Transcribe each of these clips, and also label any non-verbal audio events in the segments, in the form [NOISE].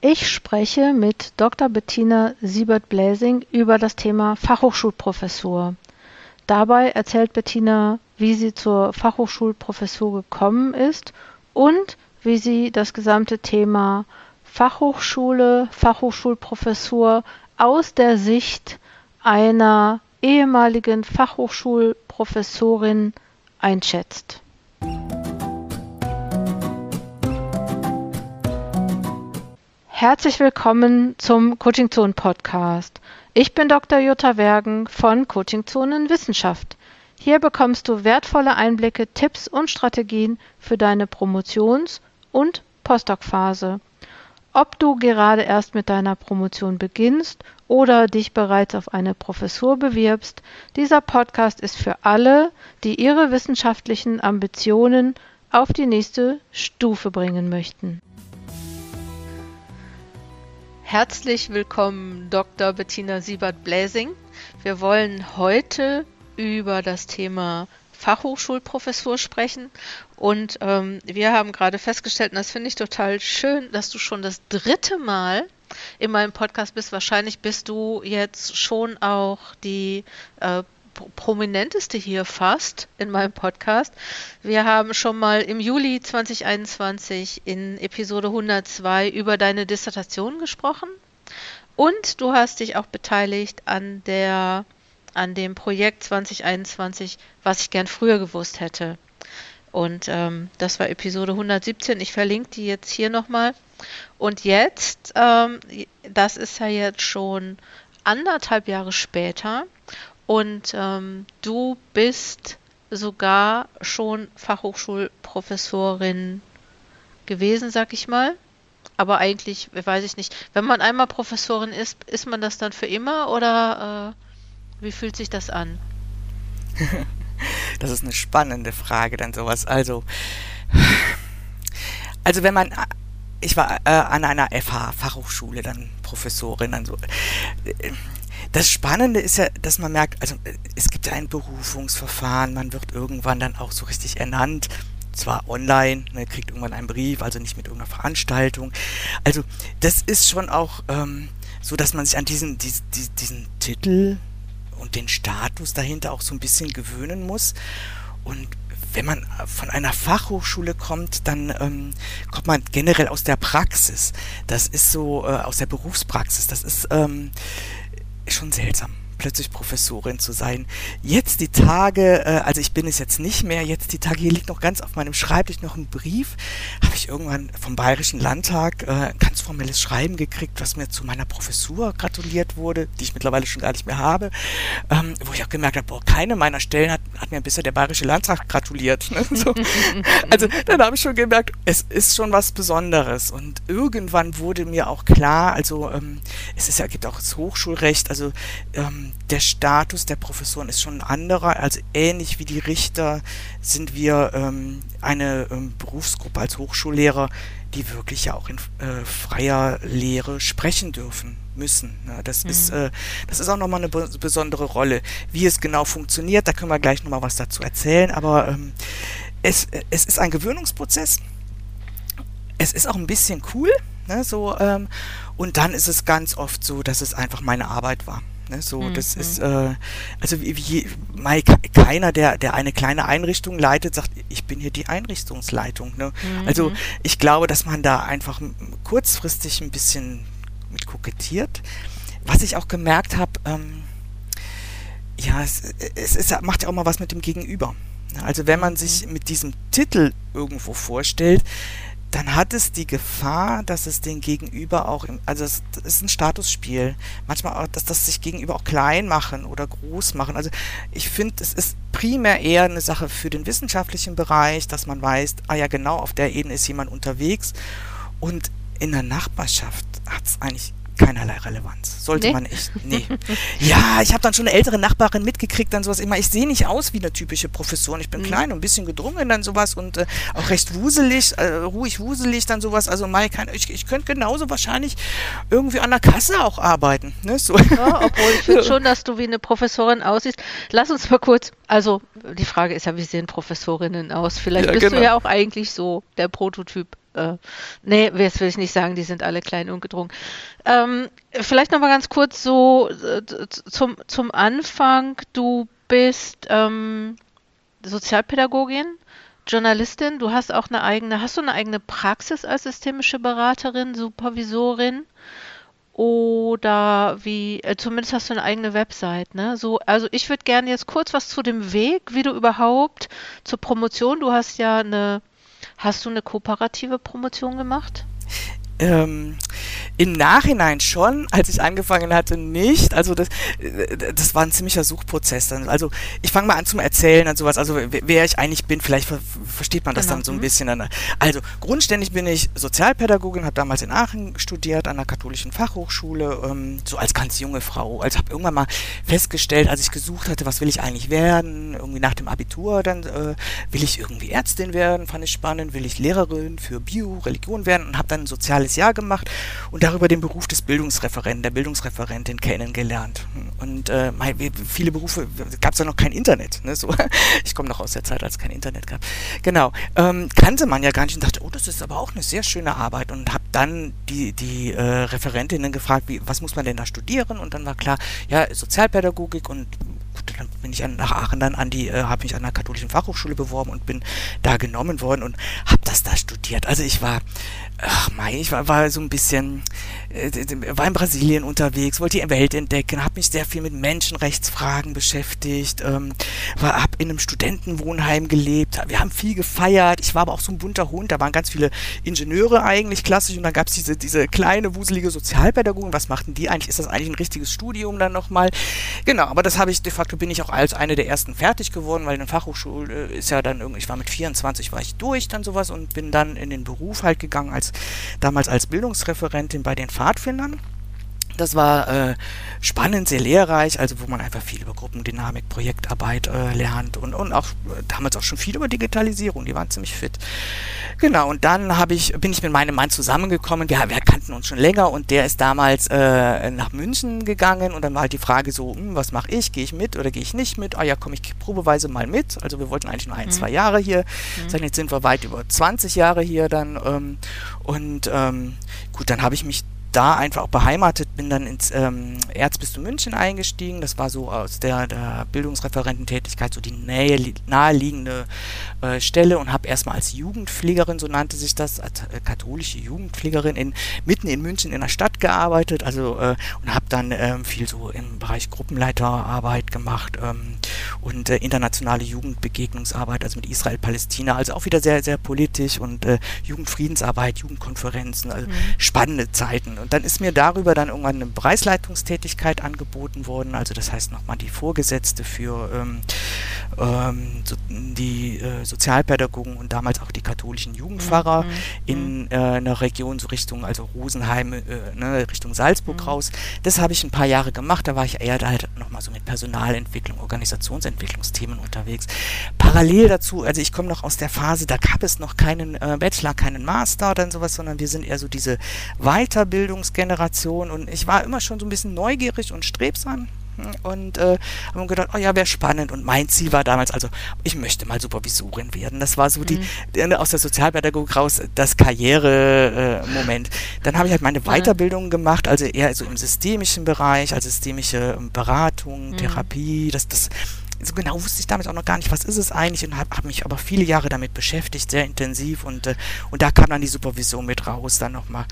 Ich spreche mit Dr. Bettina Siebert-Bläsing über das Thema Fachhochschulprofessur. Dabei erzählt Bettina, wie sie zur Fachhochschulprofessur gekommen ist und wie sie das gesamte Thema Fachhochschule, Fachhochschulprofessur aus der Sicht einer ehemaligen Fachhochschulprofessorin einschätzt. Herzlich willkommen zum Coaching Zone Podcast. Ich bin Dr. Jutta Wergen von Coaching Zonen Wissenschaft. Hier bekommst du wertvolle Einblicke, Tipps und Strategien für deine Promotions- und Postdoc-Phase. Ob du gerade erst mit deiner Promotion beginnst oder dich bereits auf eine Professur bewirbst, dieser Podcast ist für alle, die ihre wissenschaftlichen Ambitionen auf die nächste Stufe bringen möchten. Herzlich willkommen, Dr. Bettina Siebert-Bläsing. Wir wollen heute über das Thema Fachhochschulprofessur sprechen. Und ähm, wir haben gerade festgestellt, und das finde ich total schön, dass du schon das dritte Mal in meinem Podcast bist. Wahrscheinlich bist du jetzt schon auch die äh, prominenteste hier fast in meinem Podcast. Wir haben schon mal im Juli 2021 in Episode 102 über deine Dissertation gesprochen und du hast dich auch beteiligt an der an dem Projekt 2021, was ich gern früher gewusst hätte. Und ähm, das war Episode 117. Ich verlinke die jetzt hier nochmal. Und jetzt, ähm, das ist ja jetzt schon anderthalb Jahre später und ähm, du bist sogar schon Fachhochschulprofessorin gewesen, sag ich mal. Aber eigentlich, weiß ich nicht, wenn man einmal Professorin ist, ist man das dann für immer oder äh, wie fühlt sich das an? [LAUGHS] das ist eine spannende Frage, dann sowas. Also, also wenn man, ich war äh, an einer FH Fachhochschule dann Professorin, dann so. Äh, das Spannende ist ja, dass man merkt, also es gibt ja ein Berufungsverfahren, man wird irgendwann dann auch so richtig ernannt, zwar online, ne, kriegt irgendwann einen Brief, also nicht mit irgendeiner Veranstaltung. Also das ist schon auch ähm, so, dass man sich an diesen, diesen, diesen Titel und den Status dahinter auch so ein bisschen gewöhnen muss. Und wenn man von einer Fachhochschule kommt, dann ähm, kommt man generell aus der Praxis. Das ist so äh, aus der Berufspraxis. Das ist ähm, schon seltsam plötzlich Professorin zu sein. Jetzt die Tage, äh, also ich bin es jetzt nicht mehr, jetzt die Tage, hier liegt noch ganz auf meinem Schreibtisch noch ein Brief, habe ich irgendwann vom Bayerischen Landtag äh, ein ganz formelles Schreiben gekriegt, was mir zu meiner Professur gratuliert wurde, die ich mittlerweile schon gar nicht mehr habe, ähm, wo ich auch gemerkt habe, boah, keine meiner Stellen hat, hat mir bisher der Bayerische Landtag gratuliert. Ne? [LAUGHS] So. Also dann habe ich schon gemerkt, es ist schon was Besonderes und irgendwann wurde mir auch klar, also ähm, es ist ja, gibt auch das Hochschulrecht, also ähm, der Status der Professoren ist schon ein anderer. Also ähnlich wie die Richter sind wir ähm, eine ähm, Berufsgruppe als Hochschullehrer, die wirklich ja auch in äh, freier Lehre sprechen dürfen müssen. Ne? Das mhm. ist äh, das ist auch nochmal eine be besondere Rolle. Wie es genau funktioniert, da können wir gleich nochmal was dazu erzählen. Aber ähm, es, es ist ein Gewöhnungsprozess. Es ist auch ein bisschen cool. Ne? So, ähm, und dann ist es ganz oft so, dass es einfach meine Arbeit war. Ne? So, mhm. das ist, äh, also wie, wie mal, keiner, der, der eine kleine Einrichtung leitet, sagt, ich bin hier die Einrichtungsleitung. Ne? Mhm. Also ich glaube, dass man da einfach kurzfristig ein bisschen mit kokettiert. Was ich auch gemerkt habe, ähm, ja, es, es, es macht ja auch mal was mit dem Gegenüber. Ne? Also wenn man sich mhm. mit diesem Titel irgendwo vorstellt, dann hat es die Gefahr, dass es den Gegenüber auch, also es, ist ein Statusspiel. Manchmal auch, dass das sich Gegenüber auch klein machen oder groß machen. Also ich finde, es ist primär eher eine Sache für den wissenschaftlichen Bereich, dass man weiß, ah ja, genau auf der Ebene ist jemand unterwegs. Und in der Nachbarschaft hat es eigentlich keinerlei Relevanz. Sollte nee. man echt. Nee. ja, ich habe dann schon eine ältere Nachbarin mitgekriegt, dann sowas immer. Ich sehe nicht aus wie eine typische Professorin. Ich bin mhm. klein und ein bisschen gedrungen, dann sowas und äh, auch recht wuselig, äh, ruhig wuselig, dann sowas. Also mal kann, ich, ich könnte genauso wahrscheinlich irgendwie an der Kasse auch arbeiten. Ne? So. Ja, obwohl ich finde [LAUGHS] schon, dass du wie eine Professorin aussiehst. Lass uns mal kurz, also die Frage ist ja, wie sehen Professorinnen aus? Vielleicht ja, bist genau. du ja auch eigentlich so der Prototyp. Äh, nee, jetzt will ich nicht sagen, die sind alle klein und gedrungen. Ähm, vielleicht noch mal ganz kurz so äh, zum, zum Anfang. Du bist ähm, Sozialpädagogin, Journalistin. Du hast auch eine eigene, hast du eine eigene Praxis als systemische Beraterin, Supervisorin? Oder wie, äh, zumindest hast du eine eigene Website, ne? So, also ich würde gerne jetzt kurz was zu dem Weg, wie du überhaupt zur Promotion, du hast ja eine, hast du eine kooperative Promotion gemacht? Ähm, Im Nachhinein schon, als ich angefangen hatte, nicht. Also das, äh, das war ein ziemlicher Suchprozess. Dann. Also ich fange mal an zum Erzählen und sowas. Also wer ich eigentlich bin, vielleicht ver versteht man das genau. dann so ein mhm. bisschen. Also grundständig bin ich Sozialpädagogin, habe damals in Aachen studiert an der katholischen Fachhochschule, ähm, so als ganz junge Frau. Also habe irgendwann mal festgestellt, als ich gesucht hatte, was will ich eigentlich werden, irgendwie nach dem Abitur, dann äh, will ich irgendwie Ärztin werden, fand ich spannend, will ich Lehrerin für Bio, Religion werden und habe dann ein soziales halbes Jahr gemacht und darüber den Beruf des Bildungsreferenten, der Bildungsreferentin kennengelernt. Und äh, viele Berufe gab es ja noch kein Internet. Ne? So, [LAUGHS] ich komme noch aus der Zeit, als es kein Internet gab. Genau, ähm, kannte man ja gar nicht und dachte, oh, das ist aber auch eine sehr schöne Arbeit und habe dann die, die äh, Referentinnen gefragt, wie, was muss man denn da studieren? Und dann war klar, ja, Sozialpädagogik und dann bin ich nach Aachen dann an die, äh, habe mich an der katholischen Fachhochschule beworben und bin da genommen worden und habe das da studiert. Also ich war ach mein, ich war, war so ein bisschen, äh, war in Brasilien unterwegs, wollte die Welt entdecken, habe mich sehr viel mit Menschenrechtsfragen beschäftigt, ähm, war, habe in einem Studentenwohnheim gelebt, wir haben viel gefeiert, ich war aber auch so ein bunter Hund, da waren ganz viele Ingenieure eigentlich klassisch und dann gab es diese, diese kleine, wuselige Sozialpädagogin, was machten die eigentlich, ist das eigentlich ein richtiges Studium dann nochmal? Genau, aber das habe ich, de facto bin ich auch als eine der ersten fertig geworden, weil in der Fachhochschule ist ja dann irgendwie, ich war mit 24, war ich durch dann sowas und bin dann in den Beruf halt gegangen als damals als Bildungsreferentin bei den Pfadfindern. Das war äh, spannend, sehr lehrreich, also wo man einfach viel über Gruppendynamik, Projektarbeit äh, lernt und, und auch äh, damals auch schon viel über Digitalisierung, die waren ziemlich fit. Genau, und dann habe ich, bin ich mit meinem Mann zusammengekommen, wir, wir kannten uns schon länger und der ist damals äh, nach München gegangen und dann war halt die Frage so, hm, was mache ich, gehe ich mit oder gehe ich nicht mit? Ah ja, komme ich probeweise mal mit, also wir wollten eigentlich nur ein, mhm. zwei Jahre hier, mhm. jetzt sind wir weit über 20 Jahre hier dann ähm, und ähm, gut, dann habe ich mich da einfach auch beheimatet, bin dann ins ähm, Erzbistum München eingestiegen. Das war so aus der, der Bildungsreferententätigkeit so die nähe, naheliegende äh, Stelle und habe erstmal als Jugendpflegerin, so nannte sich das, als äh, katholische Jugendpflegerin in, mitten in München in der Stadt gearbeitet. Also äh, und habe dann ähm, viel so im Bereich Gruppenleiterarbeit gemacht ähm, und äh, internationale Jugendbegegnungsarbeit, also mit Israel, Palästina, also auch wieder sehr, sehr politisch und äh, Jugendfriedensarbeit, Jugendkonferenzen, also mhm. spannende Zeiten. Und dann ist mir darüber dann irgendwann eine Bereichsleitungstätigkeit angeboten worden. Also das heißt nochmal die Vorgesetzte für ähm, ähm, so, die äh, Sozialpädagogen und damals auch die katholischen Jugendpfarrer mhm. in mhm. äh, einer Region so Richtung, also Rosenheim, äh, ne, Richtung Salzburg mhm. raus. Das habe ich ein paar Jahre gemacht. Da war ich eher da halt nochmal so mit Personalentwicklung, Organisationsentwicklungsthemen unterwegs. Parallel dazu, also ich komme noch aus der Phase, da gab es noch keinen äh, Bachelor, keinen Master oder sowas, sondern wir sind eher so diese Weiterbildung Bildungsgeneration und ich war immer schon so ein bisschen neugierig und strebsam und äh, haben gedacht, oh ja, wäre spannend. Und mein Ziel war damals, also ich möchte mal Supervisorin werden. Das war so die, mhm. aus der Sozialpädagogik raus das Karriere-Moment. Äh, Dann habe ich halt meine Weiterbildung gemacht, also eher so im systemischen Bereich, also systemische ähm, Beratung, mhm. Therapie, das, das so genau wusste ich damals auch noch gar nicht, was ist es eigentlich und habe hab mich aber viele Jahre damit beschäftigt, sehr intensiv und, äh, und da kam dann die Supervision mit raus, dann nochmal.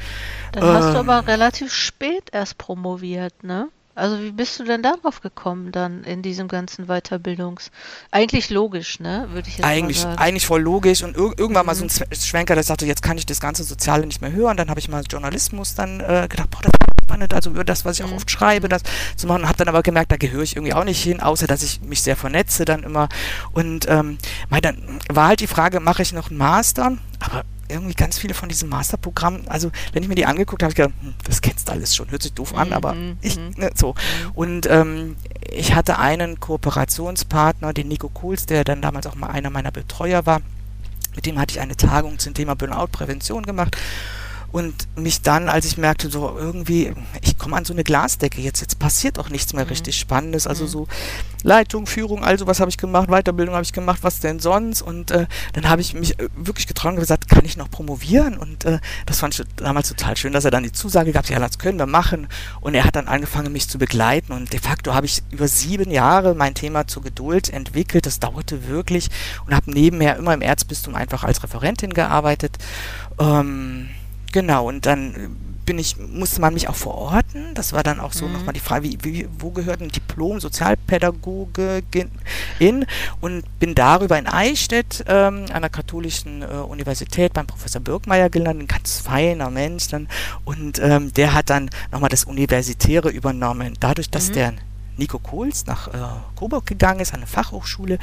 Dann ähm, hast du ähm, aber relativ spät erst promoviert, ne? Also wie bist du denn darauf gekommen dann in diesem ganzen Weiterbildungs... Eigentlich logisch, ne? Würde ich jetzt eigentlich, mal sagen. Eigentlich voll logisch und ir irgendwann mhm. mal so ein mhm. Schwenker, der sagte, jetzt kann ich das ganze Soziale nicht mehr hören. Dann habe ich mal Journalismus dann äh, gedacht, boah, das ist spannend, also über das, was ich auch mhm. oft schreibe, das zu machen. Habe dann aber gemerkt, da gehöre ich irgendwie auch nicht hin, außer dass ich mich sehr vernetze dann immer. Und ähm, dann war halt die Frage, mache ich noch einen Master? Aber irgendwie ganz viele von diesen Masterprogrammen, also wenn ich mir die angeguckt habe, habe ich gedacht, hm, das kennst du alles schon, hört sich doof an, aber mhm, ich, mhm. ne, so. Und ähm, ich hatte einen Kooperationspartner, den Nico Kohls, der dann damals auch mal einer meiner Betreuer war. Mit dem hatte ich eine Tagung zum Thema Burnout-Prävention gemacht und mich dann, als ich merkte, so irgendwie, ich komme an so eine Glasdecke, jetzt, jetzt passiert auch nichts mehr mhm. richtig Spannendes, also mhm. so Leitung, Führung, also was habe ich gemacht, Weiterbildung habe ich gemacht, was denn sonst und äh, dann habe ich mich äh, wirklich getraut und gesagt, kann nicht noch promovieren? Und äh, das fand ich damals total schön, dass er dann die Zusage gab, ja, das können wir machen. Und er hat dann angefangen, mich zu begleiten. Und de facto habe ich über sieben Jahre mein Thema zur Geduld entwickelt. Das dauerte wirklich und habe nebenher immer im Erzbistum einfach als Referentin gearbeitet. Ähm, genau, und dann bin ich, musste man mich auch verorten. Das war dann auch so mhm. nochmal die Frage, wie, wie, wo gehört ein Diplom Sozialpädagoge in? Und bin darüber in Eichstätt ähm, an der katholischen äh, Universität beim Professor Birkmeier gelandet, ein ganz feiner Mensch dann. Und ähm, der hat dann nochmal das Universitäre übernommen. Dadurch, dass mhm. der Nico Kohls nach äh, Coburg gegangen ist, an eine Fachhochschule,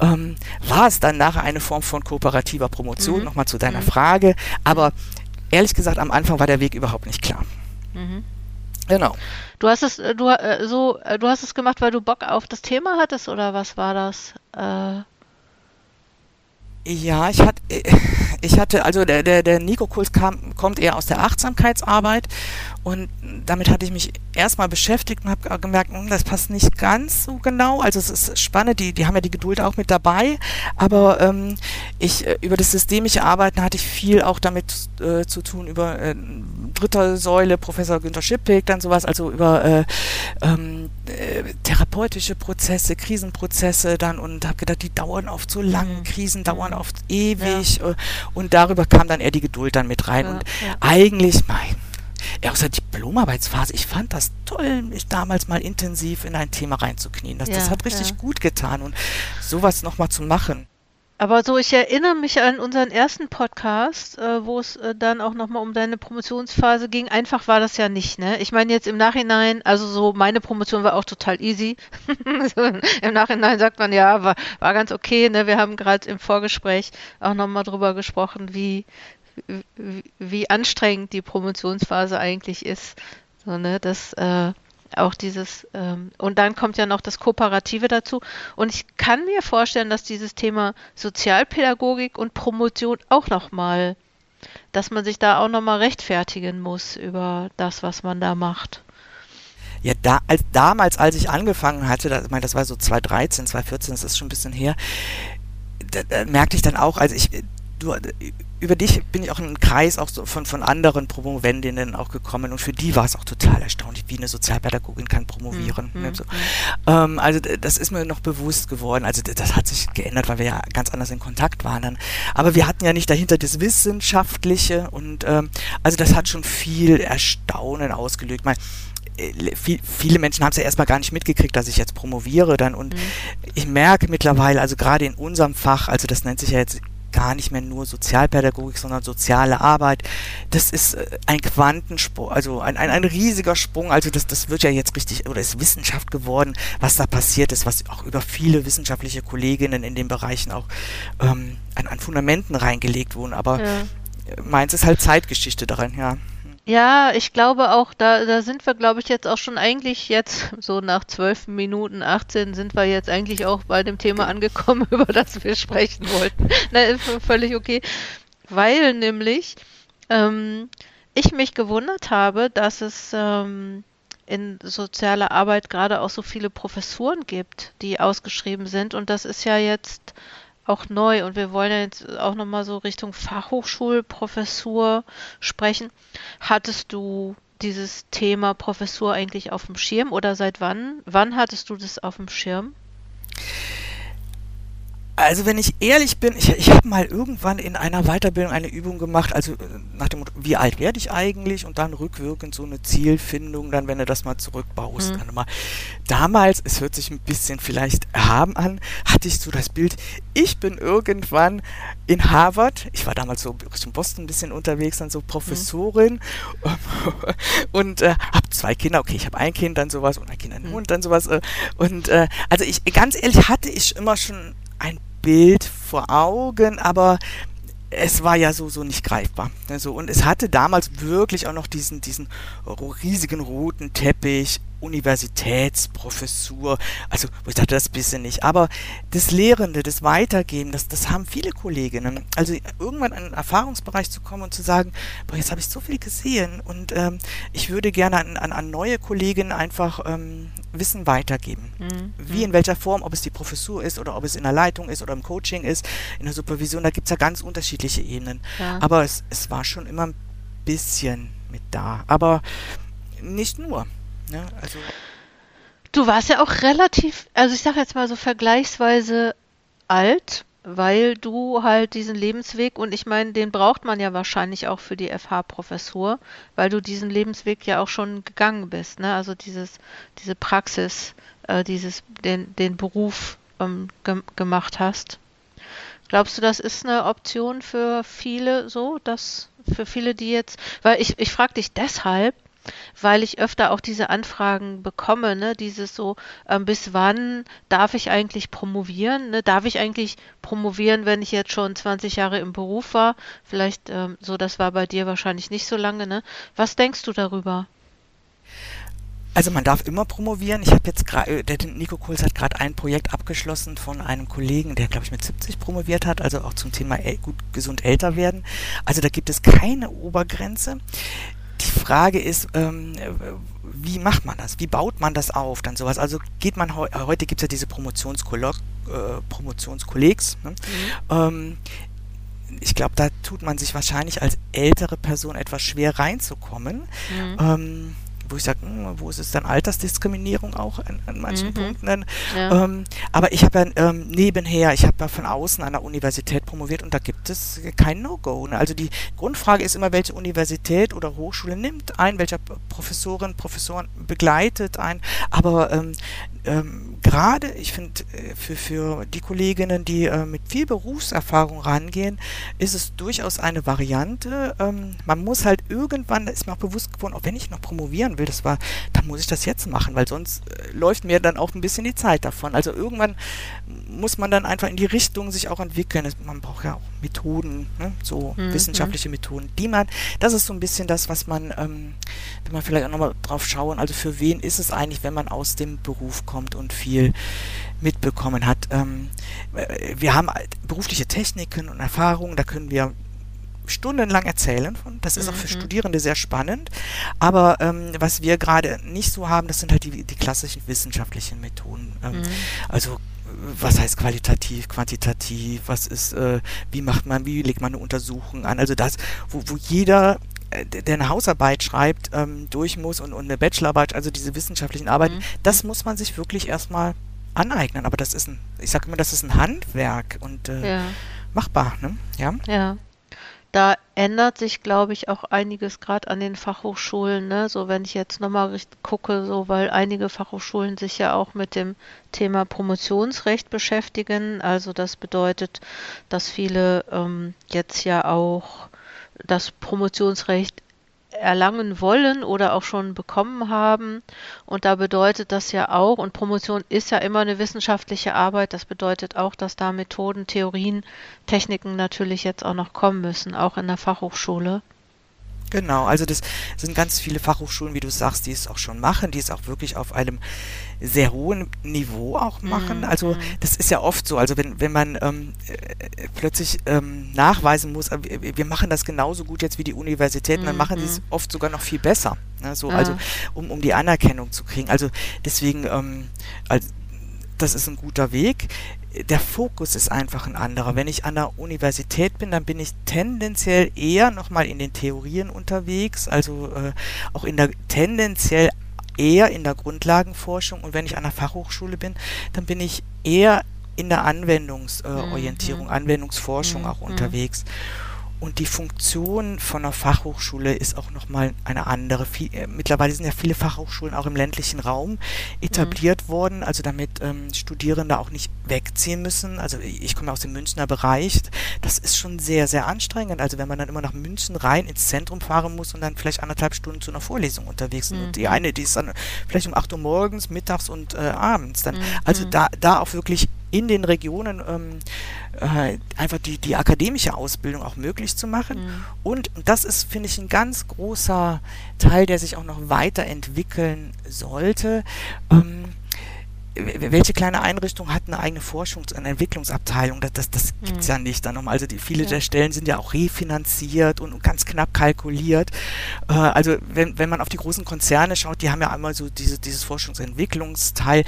ähm, war es dann nachher eine Form von kooperativer Promotion, mhm. nochmal zu deiner mhm. Frage. Aber ehrlich gesagt, am Anfang war der Weg überhaupt nicht klar. Mhm. Genau. Du hast es, äh, du, äh, so, äh, du hast es gemacht, weil du Bock auf das Thema hattest, oder was war das? Äh, ja, ich hatte, [LAUGHS] ich hatte, also der, der, der Nico Kulz kam, kommt eher aus der Achtsamkeitsarbeit und damit hatte ich mich erstmal beschäftigt und habe gemerkt, hm, das passt nicht ganz so genau. Also es ist spannend, die, die haben ja die Geduld auch mit dabei, aber ähm, ich äh, über das systemische Arbeiten hatte ich viel auch damit äh, zu tun, über äh, dritter Säule, Professor Günter Schippig, dann sowas, also über äh, ähm, äh, therapeutische Prozesse, Krisenprozesse dann und habe gedacht, die dauern oft so lang, mhm. Krisen dauern mhm. oft ewig ja. Und darüber kam dann eher die Geduld dann mit rein ja, und ja. eigentlich, mein ja, aus der Diplomarbeitsphase, ich fand das toll, mich damals mal intensiv in ein Thema reinzuknien. Das, ja, das hat richtig gut getan und sowas nochmal zu machen. Aber so, ich erinnere mich an unseren ersten Podcast, äh, wo es äh, dann auch nochmal um deine Promotionsphase ging. Einfach war das ja nicht, ne? Ich meine jetzt im Nachhinein, also so meine Promotion war auch total easy. [LAUGHS] Im Nachhinein sagt man ja, war, war ganz okay, ne? Wir haben gerade im Vorgespräch auch nochmal drüber gesprochen, wie, wie, wie anstrengend die Promotionsphase eigentlich ist. So, ne, das äh, auch dieses, ähm, und dann kommt ja noch das Kooperative dazu. Und ich kann mir vorstellen, dass dieses Thema Sozialpädagogik und Promotion auch nochmal, dass man sich da auch nochmal rechtfertigen muss über das, was man da macht. Ja, da, als, damals, als ich angefangen hatte, das, ich meine, das war so 2013, 2014, das ist schon ein bisschen her, da, da merkte ich dann auch, also ich, du, über dich bin ich auch in einen Kreis auch so von, von anderen Promovendinnen auch gekommen und für die war es auch total erstaunlich, wie eine Sozialpädagogin kann promovieren. Mhm. So. Ähm, also das ist mir noch bewusst geworden. Also das hat sich geändert, weil wir ja ganz anders in Kontakt waren dann. Aber wir hatten ja nicht dahinter das Wissenschaftliche und ähm, also das hat schon viel Erstaunen ausgelöst. Meine, äh, viele Menschen haben es ja erstmal gar nicht mitgekriegt, dass ich jetzt promoviere dann und mhm. ich merke mittlerweile, also gerade in unserem Fach, also das nennt sich ja jetzt gar nicht mehr nur Sozialpädagogik, sondern soziale Arbeit. Das ist äh, ein Quantensprung, also ein, ein, ein riesiger Sprung. Also das, das wird ja jetzt richtig, oder ist Wissenschaft geworden, was da passiert ist, was auch über viele wissenschaftliche Kolleginnen in den Bereichen auch ähm, an, an Fundamenten reingelegt wurden. Aber ja. meins ist halt Zeitgeschichte daran, ja. Ja, ich glaube auch, da, da sind wir, glaube ich, jetzt auch schon eigentlich jetzt, [LAUGHS] so nach zwölf Minuten 18 sind wir jetzt eigentlich auch bei dem Thema angekommen, [LAUGHS] über das wir sprechen wollten. [LAUGHS] Na, völlig okay. Weil nämlich ähm, ich mich gewundert habe, dass es ähm, in sozialer Arbeit gerade auch so viele Professuren gibt, die ausgeschrieben sind. Und das ist ja jetzt auch neu und wir wollen jetzt auch nochmal so Richtung Fachhochschulprofessur sprechen. Hattest du dieses Thema Professur eigentlich auf dem Schirm oder seit wann? Wann hattest du das auf dem Schirm? Also wenn ich ehrlich bin, ich, ich habe mal irgendwann in einer Weiterbildung eine Übung gemacht, also äh, nach dem Motto, wie alt werde ich eigentlich und dann rückwirkend so eine Zielfindung, dann wenn du das mal zurückbaust. Mhm. Dann mal. Damals, es hört sich ein bisschen vielleicht erhaben an, hatte ich so das Bild, ich bin irgendwann in Harvard, ich war damals so Richtung Boston ein bisschen unterwegs, dann so Professorin mhm. [LAUGHS] und äh, habe zwei Kinder, okay, ich habe ein Kind, dann sowas und ein Kind, ein mhm. Hund, dann sowas. Äh, und äh, also ich, ganz ehrlich, hatte ich immer schon ein Bild vor Augen, aber es war ja so, so nicht greifbar. Also, und es hatte damals wirklich auch noch diesen, diesen riesigen roten Teppich Universitätsprofessur. Also, ich dachte, das bisschen nicht. Aber das Lehrende, das Weitergeben, das, das haben viele Kolleginnen. Also irgendwann in einen Erfahrungsbereich zu kommen und zu sagen, boah, jetzt habe ich so viel gesehen und ähm, ich würde gerne an, an, an neue Kolleginnen einfach ähm, Wissen weitergeben. Mhm. Wie, in welcher Form, ob es die Professur ist oder ob es in der Leitung ist oder im Coaching ist, in der Supervision, da gibt es ja ganz unterschiedliche Ebenen. Ja. Aber es, es war schon immer ein bisschen mit da. Aber nicht nur. Ne? Also du warst ja auch relativ, also ich sage jetzt mal so vergleichsweise alt, weil du halt diesen Lebensweg und ich meine, den braucht man ja wahrscheinlich auch für die FH-Professur, weil du diesen Lebensweg ja auch schon gegangen bist, ne? Also dieses, diese Praxis, äh, dieses, den, den Beruf ähm, ge gemacht hast. Glaubst du, das ist eine Option für viele so, dass für viele, die jetzt, weil ich, ich frage dich deshalb, weil ich öfter auch diese Anfragen bekomme, ne, dieses so, ähm, bis wann darf ich eigentlich promovieren? Ne? Darf ich eigentlich promovieren, wenn ich jetzt schon 20 Jahre im Beruf war? Vielleicht ähm, so, das war bei dir wahrscheinlich nicht so lange, ne? Was denkst du darüber? Also man darf immer promovieren. Ich habe jetzt gerade, äh, der Nico Kohls hat gerade ein Projekt abgeschlossen von einem Kollegen, der glaube ich mit 70 promoviert hat, also auch zum Thema gut gesund älter werden. Also da gibt es keine Obergrenze die Frage ist, ähm, wie macht man das? Wie baut man das auf? Dann sowas. Also geht man heu heute gibt es ja diese Promotionskolleg, äh, Promotionskollegs. Ne? Mhm. Ähm, ich glaube, da tut man sich wahrscheinlich als ältere Person etwas schwer reinzukommen. Mhm. Ähm, wo ich sage, hm, wo ist es dann Altersdiskriminierung auch an, an manchen mhm. Punkten. Ja. Ähm, aber ich habe ja ähm, nebenher, ich habe ja von außen an der Universität promoviert und da gibt es kein No-Go. Ne? Also die Grundfrage ist immer, welche Universität oder Hochschule nimmt ein, welcher Professorin, Professoren begleitet ein. Aber ähm, ähm, gerade, ich finde, äh, für, für die Kolleginnen, die äh, mit viel Berufserfahrung rangehen, ist es durchaus eine Variante. Ähm, man muss halt irgendwann, da ist mir auch bewusst geworden, auch wenn ich noch promovieren will, das war, dann muss ich das jetzt machen, weil sonst äh, läuft mir dann auch ein bisschen die Zeit davon. Also irgendwann muss man dann einfach in die Richtung sich auch entwickeln. Man braucht ja auch Methoden, ne? so mhm. wissenschaftliche Methoden, die man, das ist so ein bisschen das, was man, ähm, wenn man vielleicht auch nochmal drauf schauen, also für wen ist es eigentlich, wenn man aus dem Beruf kommt und viel mitbekommen hat. Ähm, wir haben berufliche Techniken und Erfahrungen, da können wir stundenlang erzählen von. Das ist mhm. auch für mhm. Studierende sehr spannend. Aber ähm, was wir gerade nicht so haben, das sind halt die, die klassischen wissenschaftlichen Methoden. Ähm, mhm. Also was heißt qualitativ, quantitativ, was ist, äh, wie macht man, wie legt man eine Untersuchung an? Also das, wo, wo jeder äh, der eine Hausarbeit schreibt, ähm, durch muss und, und eine Bachelorarbeit, also diese wissenschaftlichen Arbeiten, mhm. das muss man sich wirklich erstmal aneignen. Aber das ist ein, ich sage immer, das ist ein Handwerk und äh, ja. machbar, ne? Ja. Ja da ändert sich, glaube ich, auch einiges gerade an den Fachhochschulen. Ne? So, wenn ich jetzt nochmal gucke, so, weil einige Fachhochschulen sich ja auch mit dem Thema Promotionsrecht beschäftigen. Also das bedeutet, dass viele ähm, jetzt ja auch das Promotionsrecht erlangen wollen oder auch schon bekommen haben. Und da bedeutet das ja auch, und Promotion ist ja immer eine wissenschaftliche Arbeit, das bedeutet auch, dass da Methoden, Theorien, Techniken natürlich jetzt auch noch kommen müssen, auch in der Fachhochschule. Genau, also das sind ganz viele Fachhochschulen, wie du sagst, die es auch schon machen, die es auch wirklich auf einem sehr hohen Niveau auch machen. Mhm. Also mhm. das ist ja oft so. Also wenn, wenn man ähm, äh, plötzlich ähm, nachweisen muss, äh, wir machen das genauso gut jetzt wie die Universitäten, mhm. dann machen sie es oft sogar noch viel besser. Ne? So, ja. Also um, um die Anerkennung zu kriegen. Also deswegen, ähm, also, das ist ein guter Weg der Fokus ist einfach ein anderer. Wenn ich an der Universität bin, dann bin ich tendenziell eher nochmal in den Theorien unterwegs, also äh, auch in der tendenziell eher in der Grundlagenforschung und wenn ich an der Fachhochschule bin, dann bin ich eher in der Anwendungsorientierung, äh, mhm. Anwendungsforschung mhm. auch unterwegs. Und die Funktion von einer Fachhochschule ist auch nochmal eine andere. Viel, äh, mittlerweile sind ja viele Fachhochschulen auch im ländlichen Raum etabliert mhm. worden, also damit ähm, Studierende auch nicht wegziehen müssen. Also ich komme aus dem Münchner Bereich. Das ist schon sehr, sehr anstrengend. Also wenn man dann immer nach München rein ins Zentrum fahren muss und dann vielleicht anderthalb Stunden zu einer Vorlesung unterwegs ist. Mhm. Und die eine, die ist dann vielleicht um 8 Uhr morgens, mittags und äh, abends. Dann, mhm. Also da, da auch wirklich in den Regionen ähm, äh, einfach die, die akademische Ausbildung auch möglich zu machen. Mhm. Und das ist, finde ich, ein ganz großer Teil, der sich auch noch weiterentwickeln sollte. Ähm, welche kleine Einrichtung hat eine eigene Forschungs- und Entwicklungsabteilung? Das, das, das gibt es mhm. ja nicht dann nochmal. Also die, viele ja. der Stellen sind ja auch refinanziert und ganz knapp kalkuliert. Äh, also wenn, wenn man auf die großen Konzerne schaut, die haben ja einmal so diese, dieses Forschungs- und Entwicklungsteil.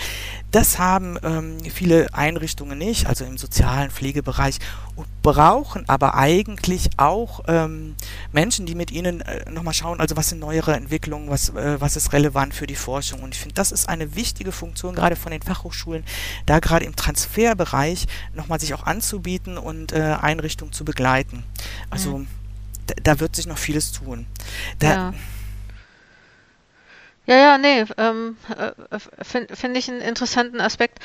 Das haben ähm, viele Einrichtungen nicht, also im sozialen Pflegebereich und brauchen aber eigentlich auch ähm, Menschen, die mit ihnen äh, nochmal schauen, also was sind neuere Entwicklungen, was, äh, was ist relevant für die Forschung. Und ich finde, das ist eine wichtige Funktion gerade von den Fachhochschulen, da gerade im Transferbereich nochmal sich auch anzubieten und äh, Einrichtungen zu begleiten. Also mhm. da, da, wird sich noch vieles tun. Da, ja. Ja, ja, nee, ähm, äh, finde find ich einen interessanten Aspekt.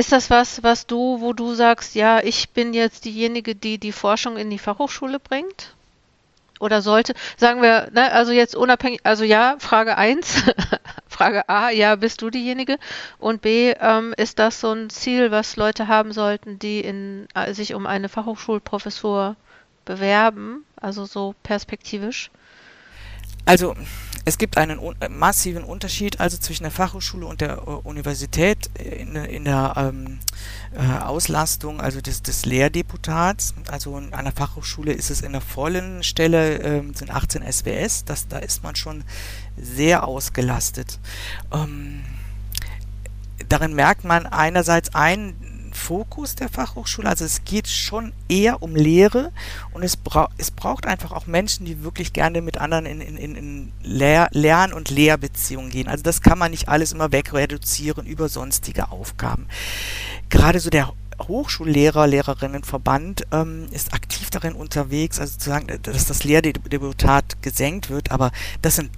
Ist das was, was du, wo du sagst, ja, ich bin jetzt diejenige, die die Forschung in die Fachhochschule bringt? Oder sollte, sagen wir, ne, also jetzt unabhängig, also ja, Frage 1, [LAUGHS] Frage A, ja, bist du diejenige? Und B, ähm, ist das so ein Ziel, was Leute haben sollten, die in, äh, sich um eine Fachhochschulprofessur bewerben, also so perspektivisch? Also es gibt einen un massiven Unterschied also zwischen der Fachhochschule und der uh, Universität in, in der ähm, äh, Auslastung also des, des Lehrdeputats. Also in einer Fachhochschule ist es in der vollen Stelle ähm, sind 18 SWS, das, da ist man schon sehr ausgelastet. Ähm, darin merkt man einerseits ein, Fokus der Fachhochschule. Also es geht schon eher um Lehre und es, bra es braucht einfach auch Menschen, die wirklich gerne mit anderen in, in, in Lehr Lern- und Lehrbeziehungen gehen. Also das kann man nicht alles immer wegreduzieren über sonstige Aufgaben. Gerade so der Hochschullehrer, Lehrerinnenverband ähm, ist aktiv darin unterwegs, also zu sagen, dass das Lehrdeputat gesenkt wird, aber das sind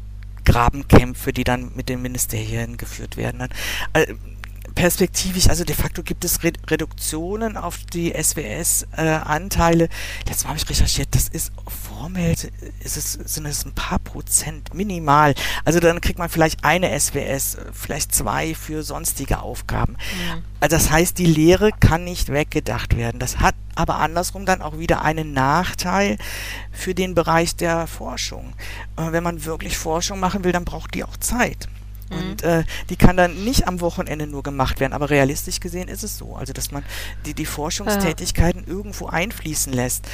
Grabenkämpfe, die dann mit den Ministerien geführt werden. Also, perspektivisch, also de facto gibt es Reduktionen auf die SWS-Anteile. Äh, Letztes Mal habe ich recherchiert, das ist formell ist es, sind es ein paar Prozent, minimal. Also dann kriegt man vielleicht eine SWS, vielleicht zwei für sonstige Aufgaben. Mhm. Also das heißt, die Lehre kann nicht weggedacht werden. Das hat aber andersrum dann auch wieder einen Nachteil für den Bereich der Forschung. Äh, wenn man wirklich Forschung machen will, dann braucht die auch Zeit. Und mhm. äh, die kann dann nicht am Wochenende nur gemacht werden. Aber realistisch gesehen ist es so. Also, dass man die, die Forschungstätigkeiten ja. irgendwo einfließen lässt.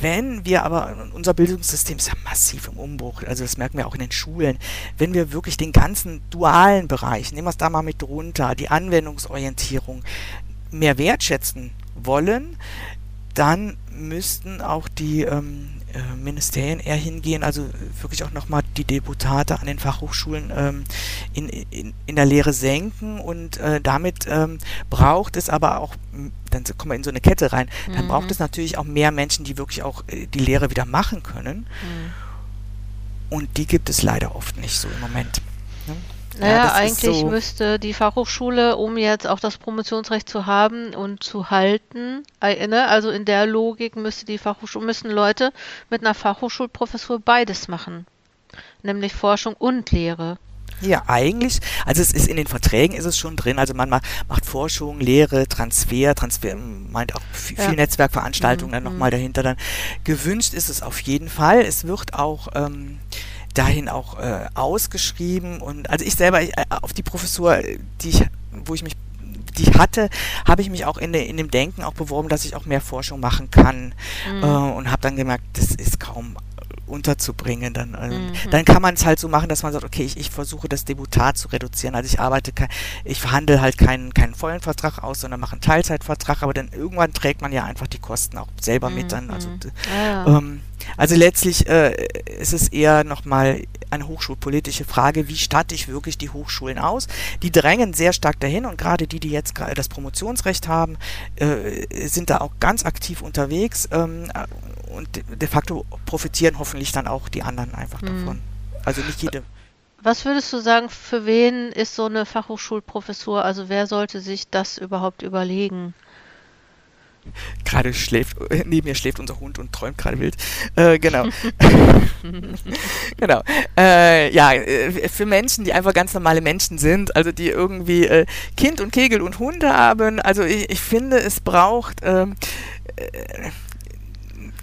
Wenn wir aber, unser Bildungssystem ist ja massiv im Umbruch, also das merken wir auch in den Schulen, wenn wir wirklich den ganzen dualen Bereich, nehmen wir es da mal mit drunter, die Anwendungsorientierung mehr wertschätzen wollen, dann müssten auch die ähm, äh, Ministerien eher hingehen, also wirklich auch nochmal die Deputate an den Fachhochschulen ähm, in, in, in der Lehre senken und äh, damit ähm, braucht es aber auch, dann kommen wir in so eine Kette rein, dann mhm. braucht es natürlich auch mehr Menschen, die wirklich auch äh, die Lehre wieder machen können. Mhm. Und die gibt es leider oft nicht so im Moment. Ne? Naja, ja, eigentlich so müsste die Fachhochschule, um jetzt auch das Promotionsrecht zu haben und zu halten, ne, also in der Logik müsste die Fachhochschule, müssen Leute mit einer Fachhochschulprofessur beides machen. Nämlich Forschung und Lehre. Ja, eigentlich, also es ist in den Verträgen ist es schon drin, also man macht Forschung, Lehre, Transfer, Transfer meint auch viel, ja. Netzwerkveranstaltungen mhm. dann nochmal mhm. dahinter dann. Gewünscht ist es auf jeden Fall. Es wird auch ähm, dahin auch äh, ausgeschrieben und also ich selber ich, äh, auf die Professur, die ich, wo ich mich die ich hatte, habe ich mich auch in, de, in dem Denken auch beworben, dass ich auch mehr Forschung machen kann mhm. äh, und habe dann gemerkt, das ist kaum unterzubringen. Dann, also, mhm. dann kann man es halt so machen, dass man sagt, okay, ich, ich versuche das Debutat zu reduzieren. Also ich arbeite, ich verhandle halt keinen, keinen vollen Vertrag aus, sondern mache einen Teilzeitvertrag, aber dann irgendwann trägt man ja einfach die Kosten auch selber mhm. mit dann. Also, mhm. ja. ähm, also letztlich äh, ist es eher nochmal eine hochschulpolitische Frage, wie statte ich wirklich die Hochschulen aus? Die drängen sehr stark dahin und gerade die, die jetzt das Promotionsrecht haben, äh, sind da auch ganz aktiv unterwegs ähm, und de facto profitieren hoffentlich dann auch die anderen einfach mhm. davon. Also nicht jede. Was würdest du sagen, für wen ist so eine Fachhochschulprofessur? Also wer sollte sich das überhaupt überlegen? Gerade schläft, neben mir schläft unser Hund und träumt gerade wild. Äh, genau. [LAUGHS] [LAUGHS] genau. Äh, ja, äh, für Menschen, die einfach ganz normale Menschen sind, also die irgendwie äh, Kind und Kegel und Hund haben, also ich, ich finde, es braucht ähm, äh,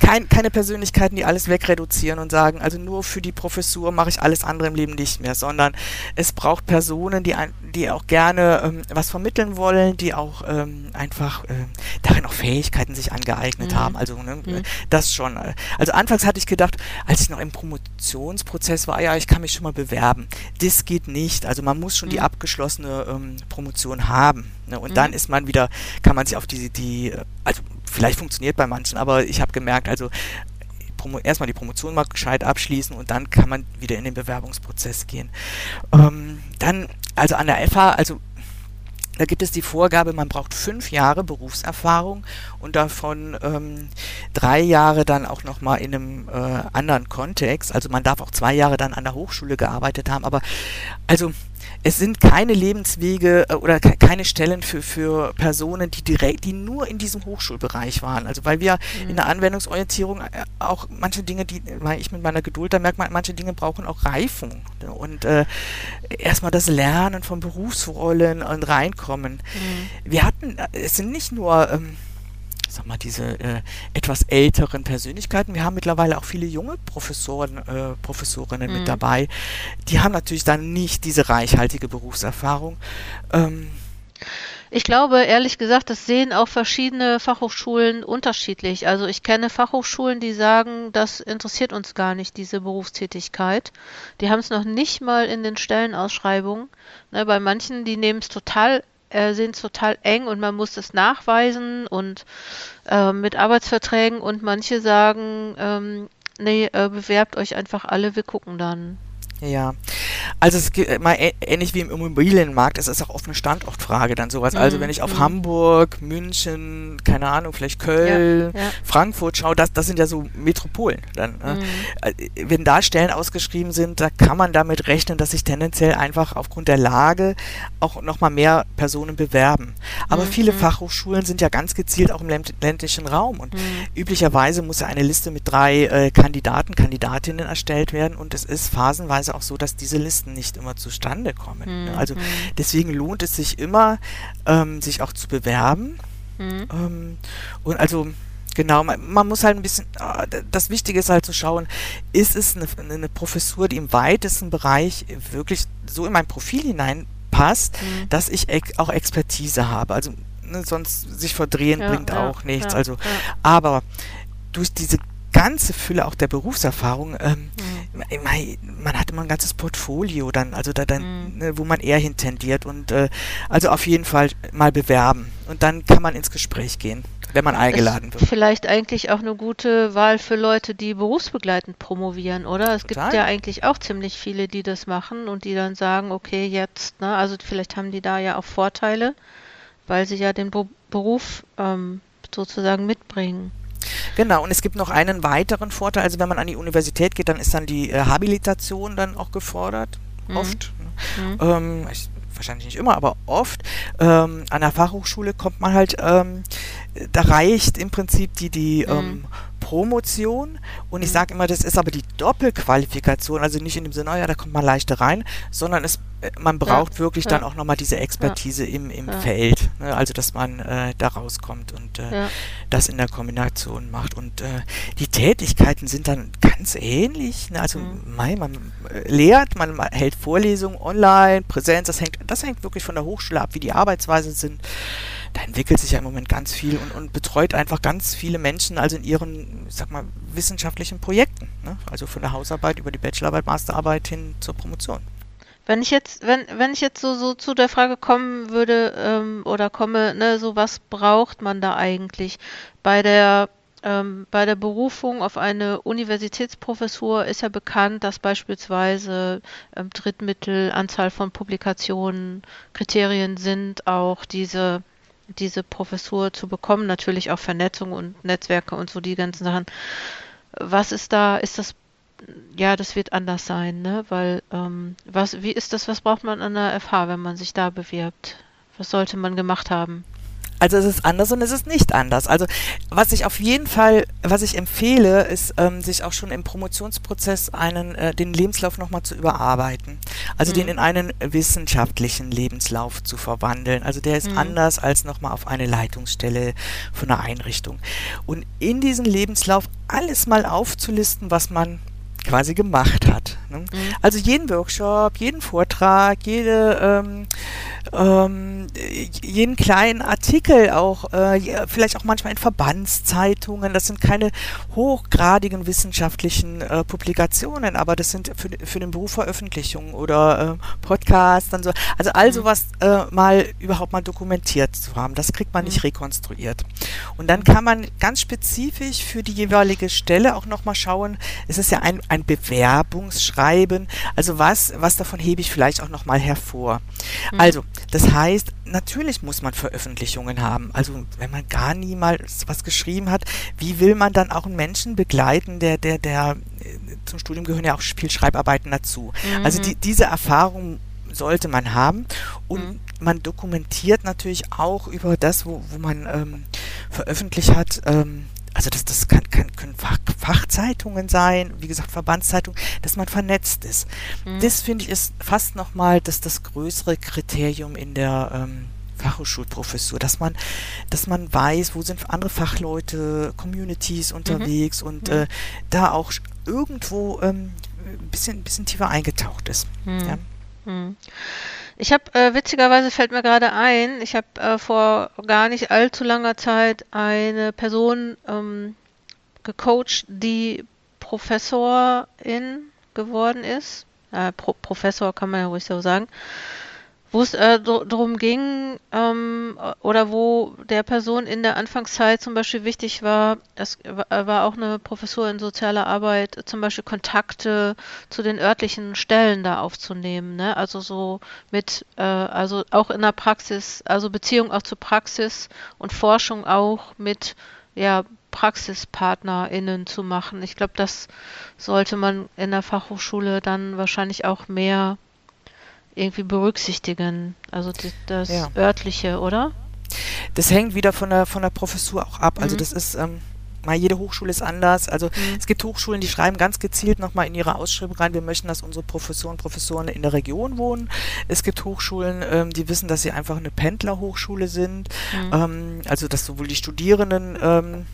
kein, keine Persönlichkeiten, die alles wegreduzieren und sagen, also nur für die Professur mache ich alles andere im Leben nicht mehr, sondern es braucht Personen, die, die auch gerne ähm, was vermitteln wollen, die auch ähm, einfach äh, darin auch Fähigkeiten sich angeeignet mhm. haben. Also ne, mhm. das schon. Also anfangs hatte ich gedacht, als ich noch im Promotionsprozess war, ja, ich kann mich schon mal bewerben. Das geht nicht. Also man muss schon mhm. die abgeschlossene ähm, Promotion haben. Ne? Und dann mhm. ist man wieder, kann man sich auf die, die, also vielleicht funktioniert bei manchen, aber ich habe gemerkt, also erstmal die Promotion mal gescheit abschließen und dann kann man wieder in den Bewerbungsprozess gehen. Ähm, dann, also an der FH, also da gibt es die Vorgabe, man braucht fünf Jahre Berufserfahrung und davon ähm, drei Jahre dann auch nochmal in einem äh, anderen Kontext. Also man darf auch zwei Jahre dann an der Hochschule gearbeitet haben. Aber also es sind keine Lebenswege äh, oder keine Stellen für, für Personen, die direkt, die nur in diesem Hochschulbereich waren. Also weil wir mhm. in der Anwendungsorientierung äh, auch manche Dinge, die, weil ich mit meiner Geduld, da merkt man, manche Dinge brauchen auch Reifung. Und äh, erstmal das Lernen von Berufsrollen und reinkommen. Mhm. Wir hatten, äh, es sind nicht nur ähm, sag mal, diese äh, etwas älteren Persönlichkeiten. Wir haben mittlerweile auch viele junge Professoren, äh, Professorinnen mhm. mit dabei. Die haben natürlich dann nicht diese reichhaltige Berufserfahrung. Ähm, ich glaube, ehrlich gesagt, das sehen auch verschiedene Fachhochschulen unterschiedlich. Also ich kenne Fachhochschulen, die sagen, das interessiert uns gar nicht, diese Berufstätigkeit. Die haben es noch nicht mal in den Stellenausschreibungen. Ne, bei manchen, die nehmen es total äh, sind total eng und man muss das nachweisen und äh, mit Arbeitsverträgen und manche sagen, ähm, nee, äh, bewerbt euch einfach alle, wir gucken dann. Ja, also es gibt mal ähnlich wie im Immobilienmarkt, es ist auch oft eine Standortfrage dann sowas. Also mhm. wenn ich auf mhm. Hamburg, München, keine Ahnung, vielleicht Köln, ja, ja. Frankfurt schaue, das, das sind ja so Metropolen. Dann, ne? mhm. äh, wenn da Stellen ausgeschrieben sind, da kann man damit rechnen, dass sich tendenziell einfach aufgrund der Lage auch nochmal mehr Personen bewerben. Aber mhm. viele Fachhochschulen sind ja ganz gezielt auch im ländlichen Raum und mhm. üblicherweise muss ja eine Liste mit drei äh, Kandidaten, Kandidatinnen erstellt werden und es ist phasenweise auch so, dass diese Listen nicht immer zustande kommen. Mhm. Also deswegen lohnt es sich immer, ähm, sich auch zu bewerben. Mhm. Ähm, und also Genau, man, man, muss halt ein bisschen, ah, das Wichtige ist halt zu schauen, ist es eine, eine, Professur, die im weitesten Bereich wirklich so in mein Profil hineinpasst, mhm. dass ich auch Expertise habe. Also ne, sonst sich verdrehen ja, bringt ja, auch nichts. Ja, also, aber durch diese ganze Fülle auch der Berufserfahrung, ähm, mhm. Man, hat immer ein ganzes Portfolio dann, also da dann, mhm. ne, wo man eher hintendiert und äh, also auf jeden Fall mal bewerben und dann kann man ins Gespräch gehen, wenn man eingeladen wird. Vielleicht eigentlich auch eine gute Wahl für Leute, die berufsbegleitend promovieren, oder? Es Total. gibt ja eigentlich auch ziemlich viele, die das machen und die dann sagen, okay, jetzt, ne, also vielleicht haben die da ja auch Vorteile, weil sie ja den Be Beruf ähm, sozusagen mitbringen. Genau, und es gibt noch einen weiteren Vorteil. Also wenn man an die Universität geht, dann ist dann die äh, Habilitation dann auch gefordert. Mhm. Oft. Ne? Mhm. Ähm, ich, wahrscheinlich nicht immer, aber oft. Ähm, an der Fachhochschule kommt man halt, ähm, da reicht im Prinzip die, die mhm. ähm, Promotion und ich mhm. sage immer, das ist aber die Doppelqualifikation, also nicht in dem Sinne, oh ja, da kommt man leichter rein, sondern es, äh, man braucht ja, wirklich ja. dann auch nochmal diese Expertise ja. im, im Feld, ne? also dass man äh, da rauskommt und äh, das in der Kombination macht und äh, die Tätigkeiten sind dann ganz ähnlich, ne? also mhm. mein, man äh, lehrt, man hält Vorlesungen online, Präsenz, das hängt, das hängt wirklich von der Hochschule ab, wie die Arbeitsweisen sind da entwickelt sich ja im Moment ganz viel und, und betreut einfach ganz viele Menschen, also in ihren, ich sag mal, wissenschaftlichen Projekten. Ne? Also von der Hausarbeit über die Bachelorarbeit, Masterarbeit hin zur Promotion. Wenn ich jetzt, wenn, wenn ich jetzt so, so zu der Frage kommen würde ähm, oder komme, ne, so was braucht man da eigentlich bei der ähm, bei der Berufung auf eine Universitätsprofessur ist ja bekannt, dass beispielsweise ähm, Drittmittel, Anzahl von Publikationen, Kriterien sind, auch diese diese Professur zu bekommen, natürlich auch Vernetzung und Netzwerke und so die ganzen Sachen. Was ist da, ist das, ja, das wird anders sein, ne? Weil, ähm, was, wie ist das, was braucht man an der FH, wenn man sich da bewirbt? Was sollte man gemacht haben? Also es ist anders und es ist nicht anders. Also was ich auf jeden Fall, was ich empfehle, ist, ähm, sich auch schon im Promotionsprozess einen, äh, den Lebenslauf nochmal zu überarbeiten. Also mhm. den in einen wissenschaftlichen Lebenslauf zu verwandeln. Also der ist mhm. anders als nochmal auf eine Leitungsstelle von einer Einrichtung. Und in diesen Lebenslauf alles mal aufzulisten, was man quasi gemacht hat. Ne? Mhm. Also jeden Workshop, jeden Vortrag, jede, ähm, ähm, jeden kleinen Artikel auch, äh, vielleicht auch manchmal in Verbandszeitungen. Das sind keine hochgradigen wissenschaftlichen äh, Publikationen, aber das sind für, für den Beruf Veröffentlichungen oder äh, Podcasts und so. Also all mhm. sowas äh, mal überhaupt mal dokumentiert zu haben, das kriegt man nicht mhm. rekonstruiert. Und dann kann man ganz spezifisch für die jeweilige Stelle auch nochmal schauen, es ist ja ein ein Bewerbungsschreiben. Also was, was davon hebe ich vielleicht auch nochmal hervor. Mhm. Also, das heißt, natürlich muss man Veröffentlichungen haben. Also, wenn man gar niemals was geschrieben hat, wie will man dann auch einen Menschen begleiten, der, der, der, äh, zum Studium gehören ja auch viel Schreibarbeiten dazu. Mhm. Also, die, diese Erfahrung sollte man haben und mhm. man dokumentiert natürlich auch über das, wo, wo man ähm, veröffentlicht hat, ähm, also das, das kann, kann, können Fach, Fachzeitungen sein, wie gesagt Verbandszeitungen, dass man vernetzt ist. Mhm. Das finde ich ist fast nochmal das, das größere Kriterium in der ähm, Fachhochschulprofessur, dass man, dass man weiß, wo sind andere Fachleute, Communities unterwegs mhm. und mhm. Äh, da auch irgendwo ähm, ein bisschen, bisschen tiefer eingetaucht ist. Mhm. Ja. Ich habe, äh, witzigerweise fällt mir gerade ein, ich habe äh, vor gar nicht allzu langer Zeit eine Person ähm, gecoacht, die Professorin geworden ist. Äh, Pro Professor kann man ja ruhig so sagen wo es äh, darum ging ähm, oder wo der Person in der Anfangszeit zum Beispiel wichtig war, es war auch eine Professur in sozialer Arbeit, zum Beispiel Kontakte zu den örtlichen Stellen da aufzunehmen, ne? Also so mit, äh, also auch in der Praxis, also Beziehung auch zur Praxis und Forschung auch mit ja, PraxispartnerInnen zu machen. Ich glaube, das sollte man in der Fachhochschule dann wahrscheinlich auch mehr irgendwie berücksichtigen. Also die, das ja. örtliche, oder? Das hängt wieder von der von der Professur auch ab. Also mhm. das ist ähm, mal jede Hochschule ist anders. Also mhm. es gibt Hochschulen, die schreiben ganz gezielt nochmal in ihre Ausschreibung rein, wir möchten, dass unsere Professoren Professoren in der Region wohnen. Es gibt Hochschulen, ähm, die wissen, dass sie einfach eine Pendlerhochschule sind. Mhm. Ähm, also dass sowohl die Studierenden ähm,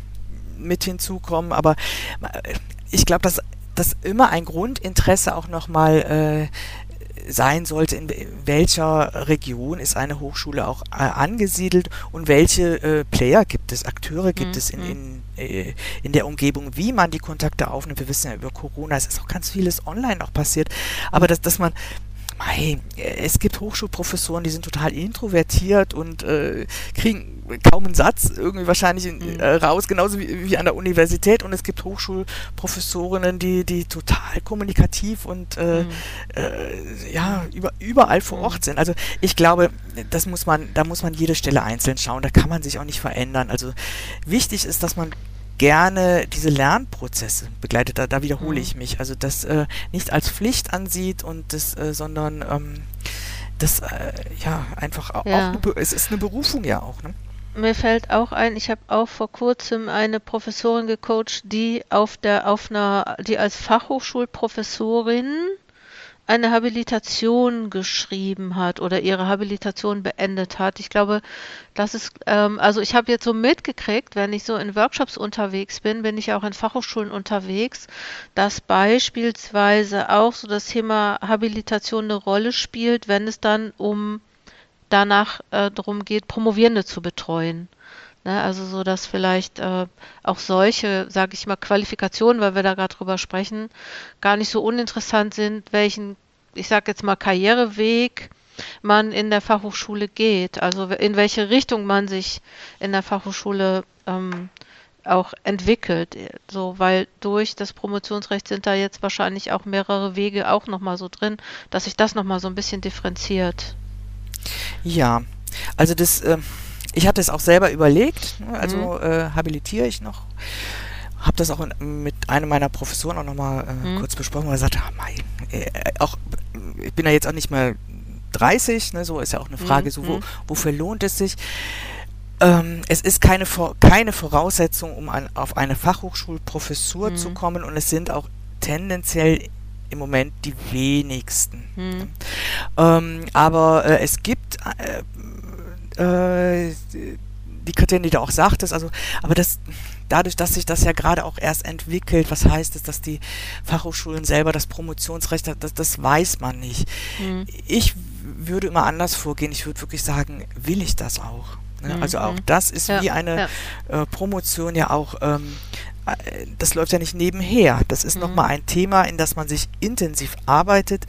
mit hinzukommen, aber äh, ich glaube, dass dass immer ein Grundinteresse auch nochmal äh, sein sollte, in welcher Region ist eine Hochschule auch äh, angesiedelt und welche äh, Player gibt es, Akteure gibt mhm. es in, in, äh, in der Umgebung, wie man die Kontakte aufnimmt. Wir wissen ja über Corona, es ist auch ganz vieles online auch passiert, aber dass, dass man Mei, es gibt Hochschulprofessoren, die sind total introvertiert und äh, kriegen kaum einen Satz irgendwie wahrscheinlich in, mhm. äh, raus, genauso wie, wie, an der Universität. Und es gibt Hochschulprofessorinnen, die, die total kommunikativ und äh, mhm. äh, ja, über, überall vor Ort mhm. sind. Also ich glaube, das muss man, da muss man jede Stelle einzeln schauen. Da kann man sich auch nicht verändern. Also wichtig ist, dass man gerne diese Lernprozesse begleitet. Da, da wiederhole mhm. ich mich. Also das äh, nicht als Pflicht ansieht und das, äh, sondern ähm, das äh, ja einfach auch, ja. auch es ist eine Berufung ja auch. Ne? Mir fällt auch ein, ich habe auch vor kurzem eine Professorin gecoacht, die auf der auf einer, die als Fachhochschulprofessorin eine Habilitation geschrieben hat oder ihre Habilitation beendet hat. Ich glaube, das ist, ähm, also ich habe jetzt so mitgekriegt, wenn ich so in Workshops unterwegs bin, bin ich auch in Fachhochschulen unterwegs, dass beispielsweise auch so das Thema Habilitation eine Rolle spielt, wenn es dann um danach äh, darum geht, Promovierende zu betreuen. Ne, also so, dass vielleicht äh, auch solche, sage ich mal, Qualifikationen, weil wir da gerade drüber sprechen, gar nicht so uninteressant sind, welchen, ich sage jetzt mal, Karriereweg man in der Fachhochschule geht, also in welche Richtung man sich in der Fachhochschule ähm, auch entwickelt. So, weil durch das Promotionsrecht sind da jetzt wahrscheinlich auch mehrere Wege auch nochmal so drin, dass sich das nochmal so ein bisschen differenziert. Ja, also das, äh, ich hatte es auch selber überlegt, ne? also mhm. äh, habilitiere ich noch. Habe das auch in, mit einem meiner Professoren auch nochmal äh, mhm. kurz besprochen und gesagt, ah, mein, äh, auch, ich bin ja jetzt auch nicht mehr 30, ne, so ist ja auch eine Frage, mhm. so wo, mhm. wofür lohnt es sich? Ähm, es ist keine, keine Voraussetzung, um an, auf eine Fachhochschulprofessur mhm. zu kommen und es sind auch tendenziell im Moment die wenigsten. Mhm. Ähm, aber äh, es gibt äh, äh, die Kriterien, die du auch sagtest, also, aber das, dadurch, dass sich das ja gerade auch erst entwickelt, was heißt es, dass die Fachhochschulen selber das Promotionsrecht haben, das, das weiß man nicht. Mhm. Ich würde immer anders vorgehen. Ich würde wirklich sagen, will ich das auch? Ne? Mhm. Also auch mhm. das ist ja, wie eine ja. äh, Promotion ja auch ähm, äh, das läuft ja nicht nebenher. Das ist mhm. nochmal ein Thema, in das man sich intensiv arbeitet.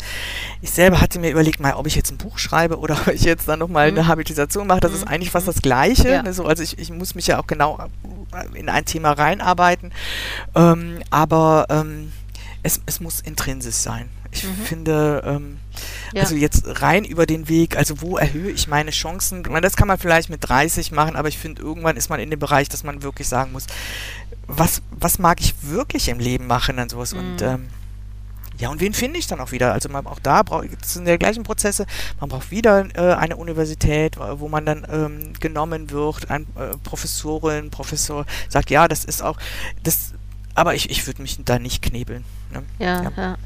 Ich selber hatte mir überlegt, mal, ob ich jetzt ein Buch schreibe oder [LAUGHS] ob ich jetzt dann nochmal mhm. eine Habilitation mache. Das mhm. ist eigentlich fast das Gleiche. Ja. Ne? So, also ich, ich muss mich ja auch genau in ein Thema reinarbeiten. Ähm, aber ähm, es, es muss intrinsisch sein. Ich mhm. finde, ähm, ja. also jetzt rein über den Weg, also wo erhöhe ich meine Chancen? Ich meine, das kann man vielleicht mit 30 machen, aber ich finde, irgendwann ist man in dem Bereich, dass man wirklich sagen muss, was, was mag ich wirklich im Leben machen und sowas. Mhm. Und ähm, ja, und wen finde ich dann auch wieder? Also man, auch da braucht es sind die gleichen Prozesse. Man braucht wieder äh, eine Universität, wo man dann ähm, genommen wird, ein äh, Professorin, Professor sagt, ja, das ist auch das, aber ich, ich würde mich da nicht knebeln. Ne? ja. ja. ja.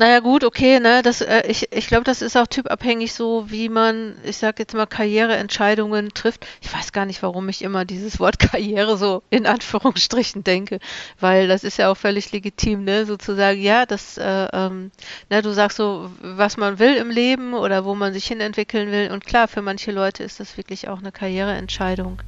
Naja, gut, okay, ne, das, äh, ich, ich glaube, das ist auch typabhängig so, wie man, ich sag jetzt mal, Karriereentscheidungen trifft. Ich weiß gar nicht, warum ich immer dieses Wort [LAUGHS] Karriere so in Anführungsstrichen denke, weil das ist ja auch völlig legitim, ne, sozusagen, ja, das, äh, ähm, ne, du sagst so, was man will im Leben oder wo man sich hin entwickeln will. Und klar, für manche Leute ist das wirklich auch eine Karriereentscheidung.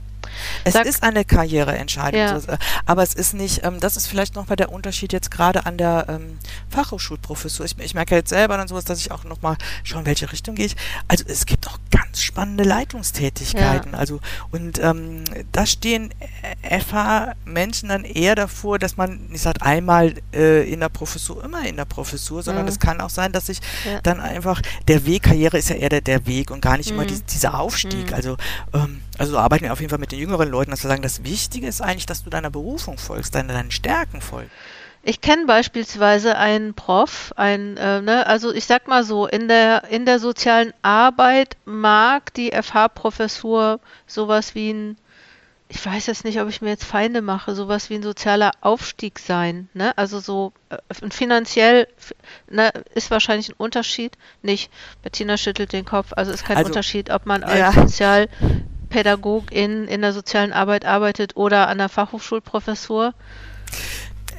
Es Sag, ist eine Karriereentscheidung, ja. aber es ist nicht, ähm, das ist vielleicht nochmal der Unterschied jetzt gerade an der ähm, Fachhochschulprofessur. Ich, ich, merke jetzt selber dann sowas, dass ich auch nochmal schaue, in welche Richtung gehe ich. Also es gibt auch ganz spannende Leitungstätigkeiten. Ja. Also und ähm, da stehen FH-Menschen dann eher davor, dass man nicht sagt, einmal äh, in der Professur, immer in der Professur, sondern es mhm. kann auch sein, dass sich ja. dann einfach, der Weg, Karriere ist ja eher der, der Weg und gar nicht mhm. immer die, dieser Aufstieg. Mhm. Also ähm, also arbeiten wir auf jeden Fall mit den jüngeren Leuten, dass wir sagen, das Wichtige ist eigentlich, dass du deiner Berufung folgst, deine, deinen Stärken folgst. Ich kenne beispielsweise einen Prof, ein, äh, ne, also ich sag mal so, in der, in der sozialen Arbeit mag die FH-Professur sowas wie ein, ich weiß jetzt nicht, ob ich mir jetzt Feinde mache, sowas wie ein sozialer Aufstieg sein. Ne? Also so äh, finanziell ne, ist wahrscheinlich ein Unterschied. Nicht. Bettina schüttelt den Kopf, also ist kein also, Unterschied, ob man als ja. sozial Pädagogin in der sozialen Arbeit arbeitet oder an der Fachhochschulprofessur?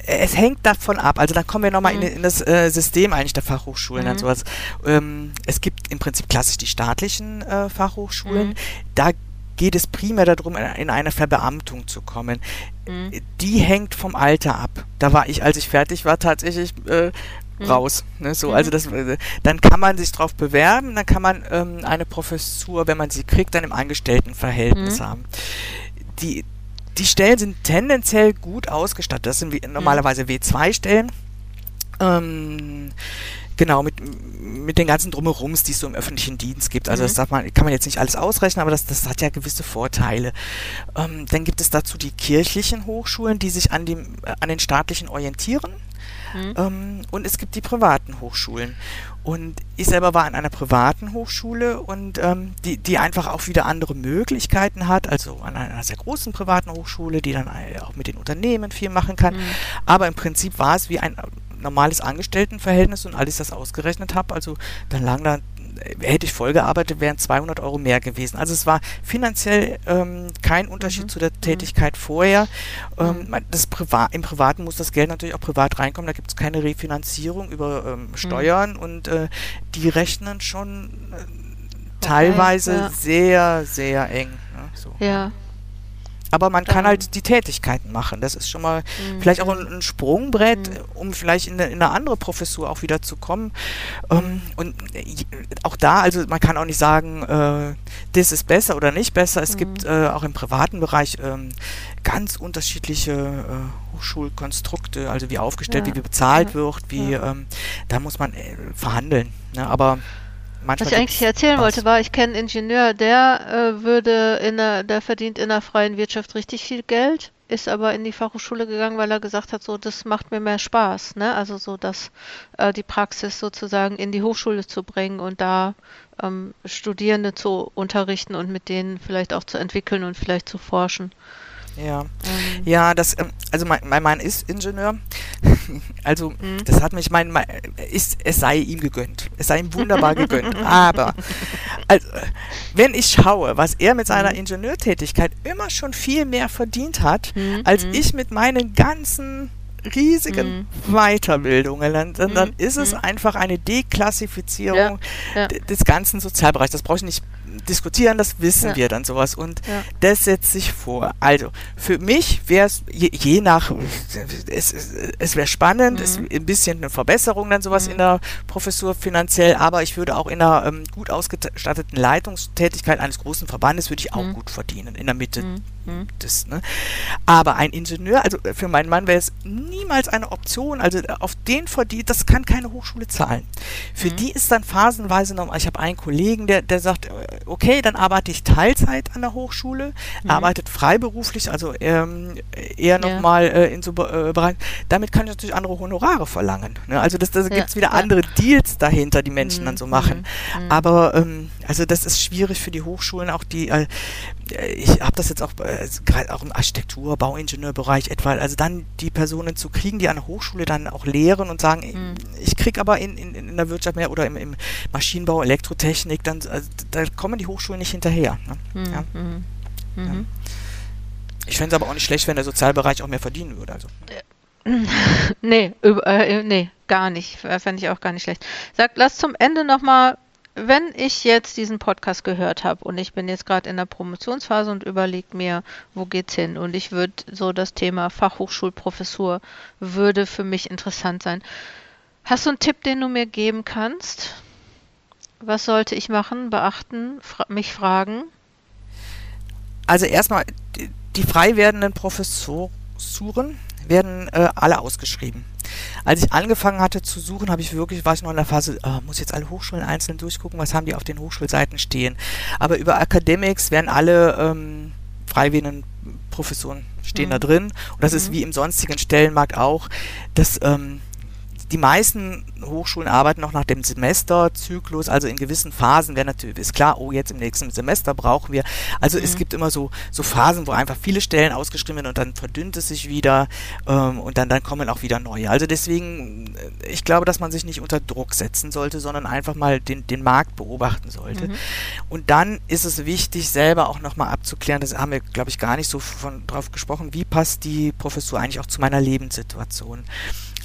es hängt davon ab. Also dann kommen wir nochmal mhm. in, in das äh, System eigentlich der Fachhochschulen mhm. und sowas. Ähm, es gibt im Prinzip klassisch die staatlichen äh, Fachhochschulen. Mhm. Da geht es primär darum, in eine Verbeamtung zu kommen. Mhm. Die hängt vom Alter ab. Da war ich, als ich fertig war, tatsächlich äh. Raus. Ne? So, mhm. also das, äh, dann kann man sich darauf bewerben, dann kann man ähm, eine Professur, wenn man sie kriegt, dann im Angestelltenverhältnis mhm. haben. Die, die Stellen sind tendenziell gut ausgestattet. Das sind wie, normalerweise W2-Stellen. Ähm, genau, mit, mit den ganzen Drumherums, die es so im öffentlichen Dienst gibt. Also mhm. das darf man, kann man jetzt nicht alles ausrechnen, aber das, das hat ja gewisse Vorteile. Ähm, dann gibt es dazu die kirchlichen Hochschulen, die sich an, dem, äh, an den staatlichen orientieren. Mhm. Ähm, und es gibt die privaten Hochschulen. Und ich selber war an einer privaten Hochschule und ähm, die, die einfach auch wieder andere Möglichkeiten hat, also an einer sehr großen privaten Hochschule, die dann auch mit den Unternehmen viel machen kann. Mhm. Aber im Prinzip war es wie ein normales Angestelltenverhältnis und als ich das ausgerechnet habe, also dann lagen da hätte ich vollgearbeitet, wären 200 Euro mehr gewesen. Also es war finanziell ähm, kein Unterschied mhm. zu der mhm. Tätigkeit vorher. Ähm, mhm. das Priva Im Privaten muss das Geld natürlich auch privat reinkommen. Da gibt es keine Refinanzierung über ähm, mhm. Steuern mhm. und äh, die rechnen schon äh, teilweise okay, ja. sehr, sehr eng. Ne? So. Ja, aber man kann halt die Tätigkeiten machen. Das ist schon mal mhm. vielleicht auch ein, ein Sprungbrett, mhm. um vielleicht in eine, in eine, andere Professur auch wieder zu kommen. Ähm, und äh, auch da, also man kann auch nicht sagen, äh, das ist besser oder nicht besser. Es mhm. gibt äh, auch im privaten Bereich ähm, ganz unterschiedliche äh, Hochschulkonstrukte, also wie aufgestellt, ja. wie bezahlt ja. wird, wie ja. ähm, da muss man äh, verhandeln. Ne? Aber Manchmal Was ich eigentlich erzählen was. wollte, war, ich kenne einen Ingenieur, der äh, würde in der, der verdient in der freien Wirtschaft richtig viel Geld. ist aber in die Fachhochschule gegangen, weil er gesagt hat, so das macht mir mehr Spaß, ne? Also so dass äh, die Praxis sozusagen in die Hochschule zu bringen und da ähm, Studierende zu unterrichten und mit denen vielleicht auch zu entwickeln und vielleicht zu forschen. Ja, ähm. ja, das, ähm, also mein, mein Mann ist Ingenieur. [LAUGHS] Also, mhm. das hat mich mein, mein ist, es sei ihm gegönnt. Es sei ihm wunderbar gegönnt. [LAUGHS] Aber, also, wenn ich schaue, was er mit seiner mhm. Ingenieurtätigkeit immer schon viel mehr verdient hat, mhm. als mhm. ich mit meinen ganzen riesigen mhm. Weiterbildungen, dann, dann, dann ist es einfach eine Deklassifizierung ja, ja. des ganzen Sozialbereichs. Das brauche ich nicht diskutieren, das wissen ja. wir dann sowas. Und ja. das setzt sich vor. Also, für mich wäre es je, je, nach, es, es wäre spannend, mhm. es ein bisschen eine Verbesserung dann sowas mhm. in der Professur finanziell, aber ich würde auch in einer ähm, gut ausgestatteten Leitungstätigkeit eines großen Verbandes würde ich auch mhm. gut verdienen, in der Mitte mhm. Mhm. des, ne? Aber ein Ingenieur, also für meinen Mann wäre es niemals eine Option, also auf den verdient, das kann keine Hochschule zahlen. Für mhm. die ist dann phasenweise noch, ich habe einen Kollegen, der, der sagt, okay, dann arbeite ich Teilzeit an der Hochschule, mhm. arbeitet freiberuflich, also ähm, eher nochmal ja. äh, in so äh, Bereich. Damit kann ich natürlich andere Honorare verlangen. Ne? Also das, das ja. gibt es wieder ja. andere Deals dahinter, die Menschen mhm. dann so machen. Mhm. mhm. Aber ähm, also das ist schwierig für die Hochschulen, auch die, äh, ich habe das jetzt auch äh, gerade auch im Architektur, Bauingenieurbereich etwa, also dann die Personen zu kriegen, die an der Hochschule dann auch lehren und sagen, mhm. ich kriege aber in, in, in der Wirtschaft mehr oder im, im Maschinenbau, Elektrotechnik, dann also, da kommen die Hochschulen nicht hinterher. Ne? Mhm. Ja. Mhm. Ja. Ich fände es aber auch nicht schlecht, wenn der Sozialbereich auch mehr verdienen würde. Also. [LAUGHS] nee, äh, nee, gar nicht. Fände ich auch gar nicht schlecht. Sag, lass zum Ende nochmal wenn ich jetzt diesen Podcast gehört habe und ich bin jetzt gerade in der Promotionsphase und überlege mir, wo geht's hin? Und ich würde so das Thema Fachhochschulprofessur würde für mich interessant sein. Hast du einen Tipp, den du mir geben kannst? Was sollte ich machen, beachten, fra mich fragen? Also erstmal, die, frei werdenden Professoren werden äh, alle ausgeschrieben. Als ich angefangen hatte zu suchen, habe ich wirklich, war ich noch in der Phase, äh, muss jetzt alle Hochschulen einzeln durchgucken, was haben die auf den Hochschulseiten stehen. Aber über Academics werden alle ähm, freiwilligen Professoren stehen mhm. da drin. Und das mhm. ist wie im sonstigen Stellenmarkt auch, dass ähm, die meisten Hochschulen arbeiten noch nach dem Semesterzyklus, also in gewissen Phasen wäre natürlich, ist klar, oh, jetzt im nächsten Semester brauchen wir. Also mhm. es gibt immer so, so Phasen, wo einfach viele Stellen ausgeschrieben werden und dann verdünnt es sich wieder ähm, und dann, dann kommen auch wieder neue. Also deswegen, äh, ich glaube, dass man sich nicht unter Druck setzen sollte, sondern einfach mal den, den Markt beobachten sollte. Mhm. Und dann ist es wichtig, selber auch nochmal abzuklären, das haben wir, glaube ich, gar nicht so von, drauf gesprochen, wie passt die Professur eigentlich auch zu meiner Lebenssituation.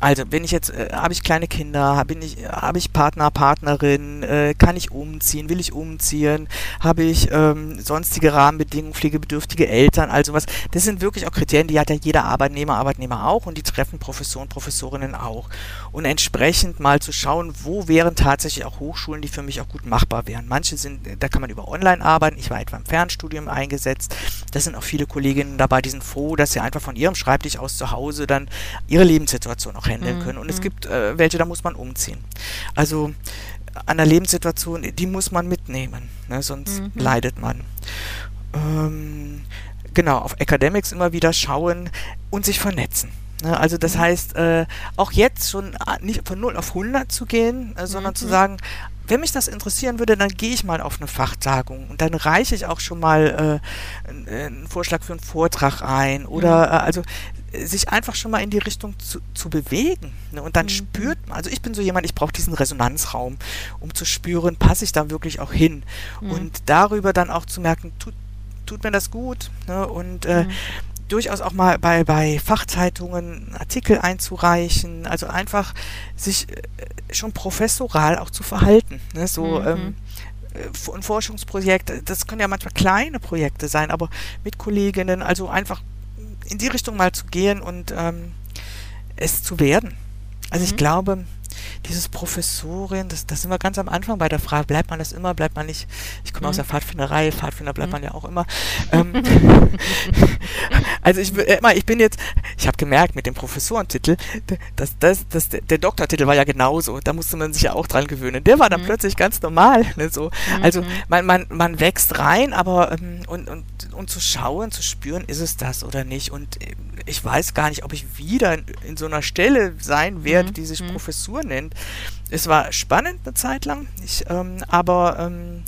Also, wenn ich jetzt, äh, habe ich kleine Kinder, habe ich, hab ich Partner, Partnerin, äh, kann ich umziehen, will ich umziehen, habe ich ähm, sonstige Rahmenbedingungen, pflegebedürftige Eltern, also was. Das sind wirklich auch Kriterien, die hat ja jeder Arbeitnehmer, Arbeitnehmer auch und die treffen Professoren, Professorinnen auch. Und entsprechend mal zu schauen, wo wären tatsächlich auch Hochschulen, die für mich auch gut machbar wären. Manche sind, da kann man über Online arbeiten, ich war etwa im Fernstudium eingesetzt. Da sind auch viele Kolleginnen dabei, die sind froh, dass sie einfach von ihrem Schreibtisch aus zu Hause dann ihre Lebenssituation auch handeln mhm. können. Und es mhm. gibt äh, welche, da muss man umziehen. Also an der Lebenssituation, die muss man mitnehmen, ne? sonst mhm. leidet man. Ähm, genau, auf Academics immer wieder schauen und sich vernetzen. Ne? Also das mhm. heißt, äh, auch jetzt schon äh, nicht von 0 auf 100 zu gehen, äh, sondern mhm. zu sagen, wenn mich das interessieren würde, dann gehe ich mal auf eine Fachtagung und dann reiche ich auch schon mal äh, einen Vorschlag für einen Vortrag ein oder mhm. äh, also sich einfach schon mal in die Richtung zu, zu bewegen. Ne? Und dann mhm. spürt man, also ich bin so jemand, ich brauche diesen Resonanzraum, um zu spüren, passe ich da wirklich auch hin. Mhm. Und darüber dann auch zu merken, tut, tut mir das gut. Ne? Und äh, mhm. Durchaus auch mal bei, bei Fachzeitungen Artikel einzureichen, also einfach sich äh, schon professoral auch zu verhalten. Ne? So, mhm. ähm, äh, ein Forschungsprojekt, das können ja manchmal kleine Projekte sein, aber mit Kolleginnen, also einfach in die Richtung mal zu gehen und ähm, es zu werden. Also mhm. ich glaube, dieses Professorin, das, das sind wir ganz am Anfang bei der Frage, bleibt man das immer, bleibt man nicht, ich komme mhm. aus der Pfadfinderei, Pfadfinder bleibt mhm. man ja auch immer. [LAUGHS] Ähm, [LAUGHS] also ich, äh, ich bin jetzt, ich habe gemerkt mit dem Professorentitel, dass das, das, der Doktortitel war ja genauso, da musste man sich ja auch dran gewöhnen. Der war dann mhm. plötzlich ganz normal. Ne, so. Also mhm. man, man, man wächst rein, aber ähm, und, und, und zu schauen, zu spüren, ist es das oder nicht. Und äh, ich weiß gar nicht, ob ich wieder in, in so einer Stelle sein werde, mhm. die sich mhm. Professur nennt. Es war spannend eine Zeit lang, ich, ähm, aber ähm,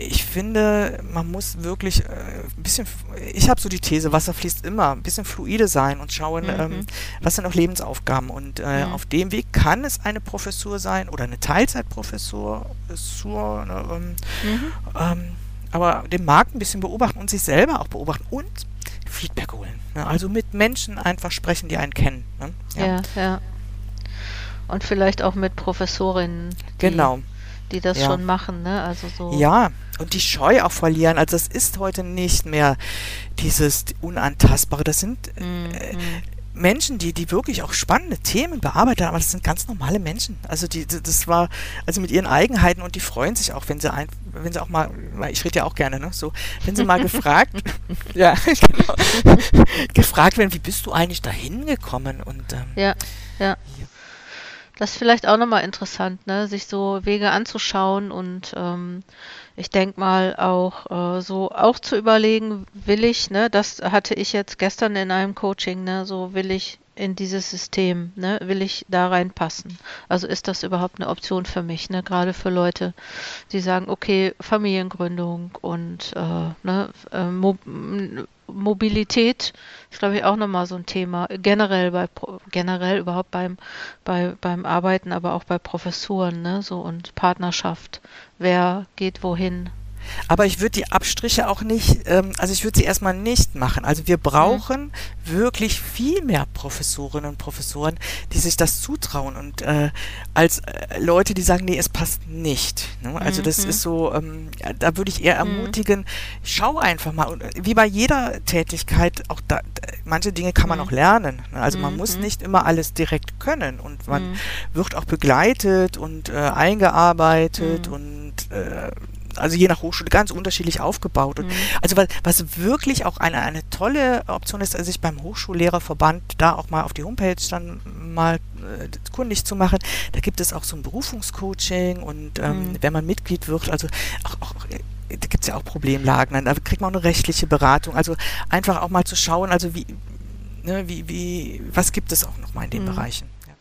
ich finde, man muss wirklich äh, ein bisschen, ich habe so die These, Wasser fließt immer, ein bisschen fluide sein und schauen, mhm. ähm, was sind noch Lebensaufgaben. Und äh, mhm. auf dem Weg kann es eine Professur sein oder eine Teilzeitprofessur, Professur, ne, ähm, mhm. ähm, aber den Markt ein bisschen beobachten und sich selber auch beobachten und Feedback holen. Ne? Also mit Menschen einfach sprechen, die einen kennen. Ne? Ja. ja, ja. Und vielleicht auch mit Professorinnen. Die, genau. Die das ja. schon machen, ne? Also so. Ja, und die Scheu auch verlieren. Also es ist heute nicht mehr dieses Unantastbare. Das sind mhm. äh, Menschen, die, die wirklich auch spannende Themen bearbeitet haben, aber das sind ganz normale Menschen. Also die, das war, also mit ihren Eigenheiten und die freuen sich auch, wenn sie ein, wenn sie auch mal, ich rede ja auch gerne, ne, so, wenn sie mal [LAUGHS] gefragt, ja, [LAUGHS] genau, gefragt werden, wie bist du eigentlich dahin gekommen und, ähm, ja, ja. Das ist vielleicht auch nochmal interessant, ne, sich so Wege anzuschauen und, ähm, ich denke mal auch äh, so auch zu überlegen, will ich, ne, das hatte ich jetzt gestern in einem Coaching, ne, so will ich in dieses System, ne, will ich da reinpassen? Also ist das überhaupt eine Option für mich, ne, gerade für Leute, die sagen, okay, Familiengründung und äh, ne, äh, Mobilität ist, glaube ich, auch nochmal so ein Thema. Generell bei generell überhaupt beim, bei, beim Arbeiten, aber auch bei Professuren, ne? So und Partnerschaft. Wer geht wohin? Aber ich würde die Abstriche auch nicht, ähm, also ich würde sie erstmal nicht machen. Also wir brauchen mhm. wirklich viel mehr Professorinnen und Professoren, die sich das zutrauen und äh, als äh, Leute, die sagen, nee, es passt nicht. Ne? Also mhm. das ist so, ähm, da würde ich eher mhm. ermutigen, mhm. schau einfach mal. Und äh, wie bei jeder Tätigkeit, auch da, manche Dinge kann man mhm. auch lernen. Ne? Also man muss mhm. nicht immer alles direkt können und man wird auch begleitet und äh, eingearbeitet und äh, also je nach Hochschule ganz unterschiedlich aufgebaut. Und mhm. Also was, was wirklich auch eine, eine tolle Option ist, sich beim Hochschullehrerverband da auch mal auf die Homepage dann mal äh, kundig zu machen. Da gibt es auch so ein Berufungscoaching und ähm, mhm. wenn man Mitglied wird, also auch, auch da gibt es ja auch Problemlagen, da kriegt man auch eine rechtliche Beratung. Also einfach auch mal zu schauen, also wie, ne, wie, wie, was gibt es auch noch mal in den mhm. Bereichen. Ja.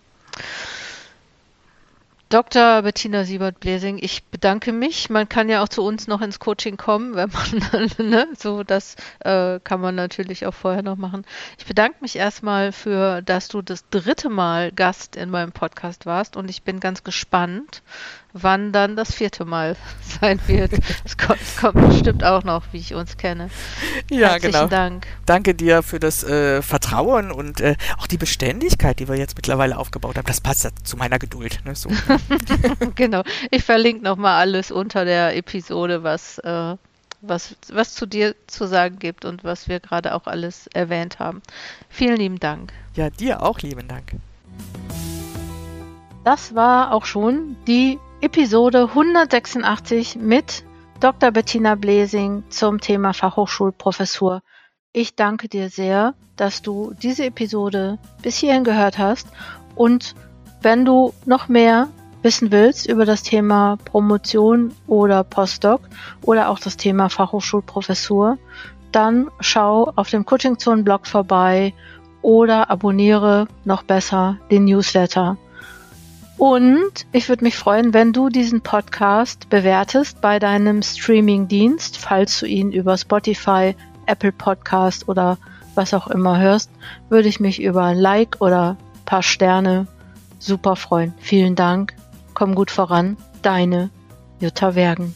Dr. Bettina Siebert-Blesing, ich bedanke mich. Man kann ja auch zu uns noch ins Coaching kommen, [LAUGHS] wenn man, ne, so, das äh, kann man natürlich auch vorher noch machen. Ich bedanke mich erstmal für, dass du das dritte Mal Gast in meinem Podcast warst und ich bin ganz gespannt, wann dann das vierte Mal [LAUGHS] sein wird. Es kommt, kommt, bestimmt auch noch, wie ich uns kenne. Ja, Herzlichen genau. Dank. Danke dir für das äh, Vertrauen und äh, auch die Beständigkeit, die wir jetzt mittlerweile aufgebaut haben. Das passt ja zu meiner Geduld. Ne? So. [LAUGHS] genau. Ich verlinke nochmal alles unter der Episode, was, äh, was, was zu dir zu sagen gibt und was wir gerade auch alles erwähnt haben. Vielen lieben Dank. Ja, dir auch lieben Dank. Das war auch schon die Episode 186 mit Dr. Bettina Blesing zum Thema Fachhochschulprofessur. Ich danke dir sehr, dass du diese Episode bis hierhin gehört hast und wenn du noch mehr wissen willst über das Thema Promotion oder Postdoc oder auch das Thema Fachhochschulprofessur, dann schau auf dem Coaching Zone Blog vorbei oder abonniere noch besser den Newsletter. Und ich würde mich freuen, wenn du diesen Podcast bewertest bei deinem Streaming-Dienst, falls du ihn über Spotify, Apple Podcast oder was auch immer hörst, würde ich mich über ein Like oder ein paar Sterne super freuen. Vielen Dank. Komm gut voran. Deine Jutta Wergen.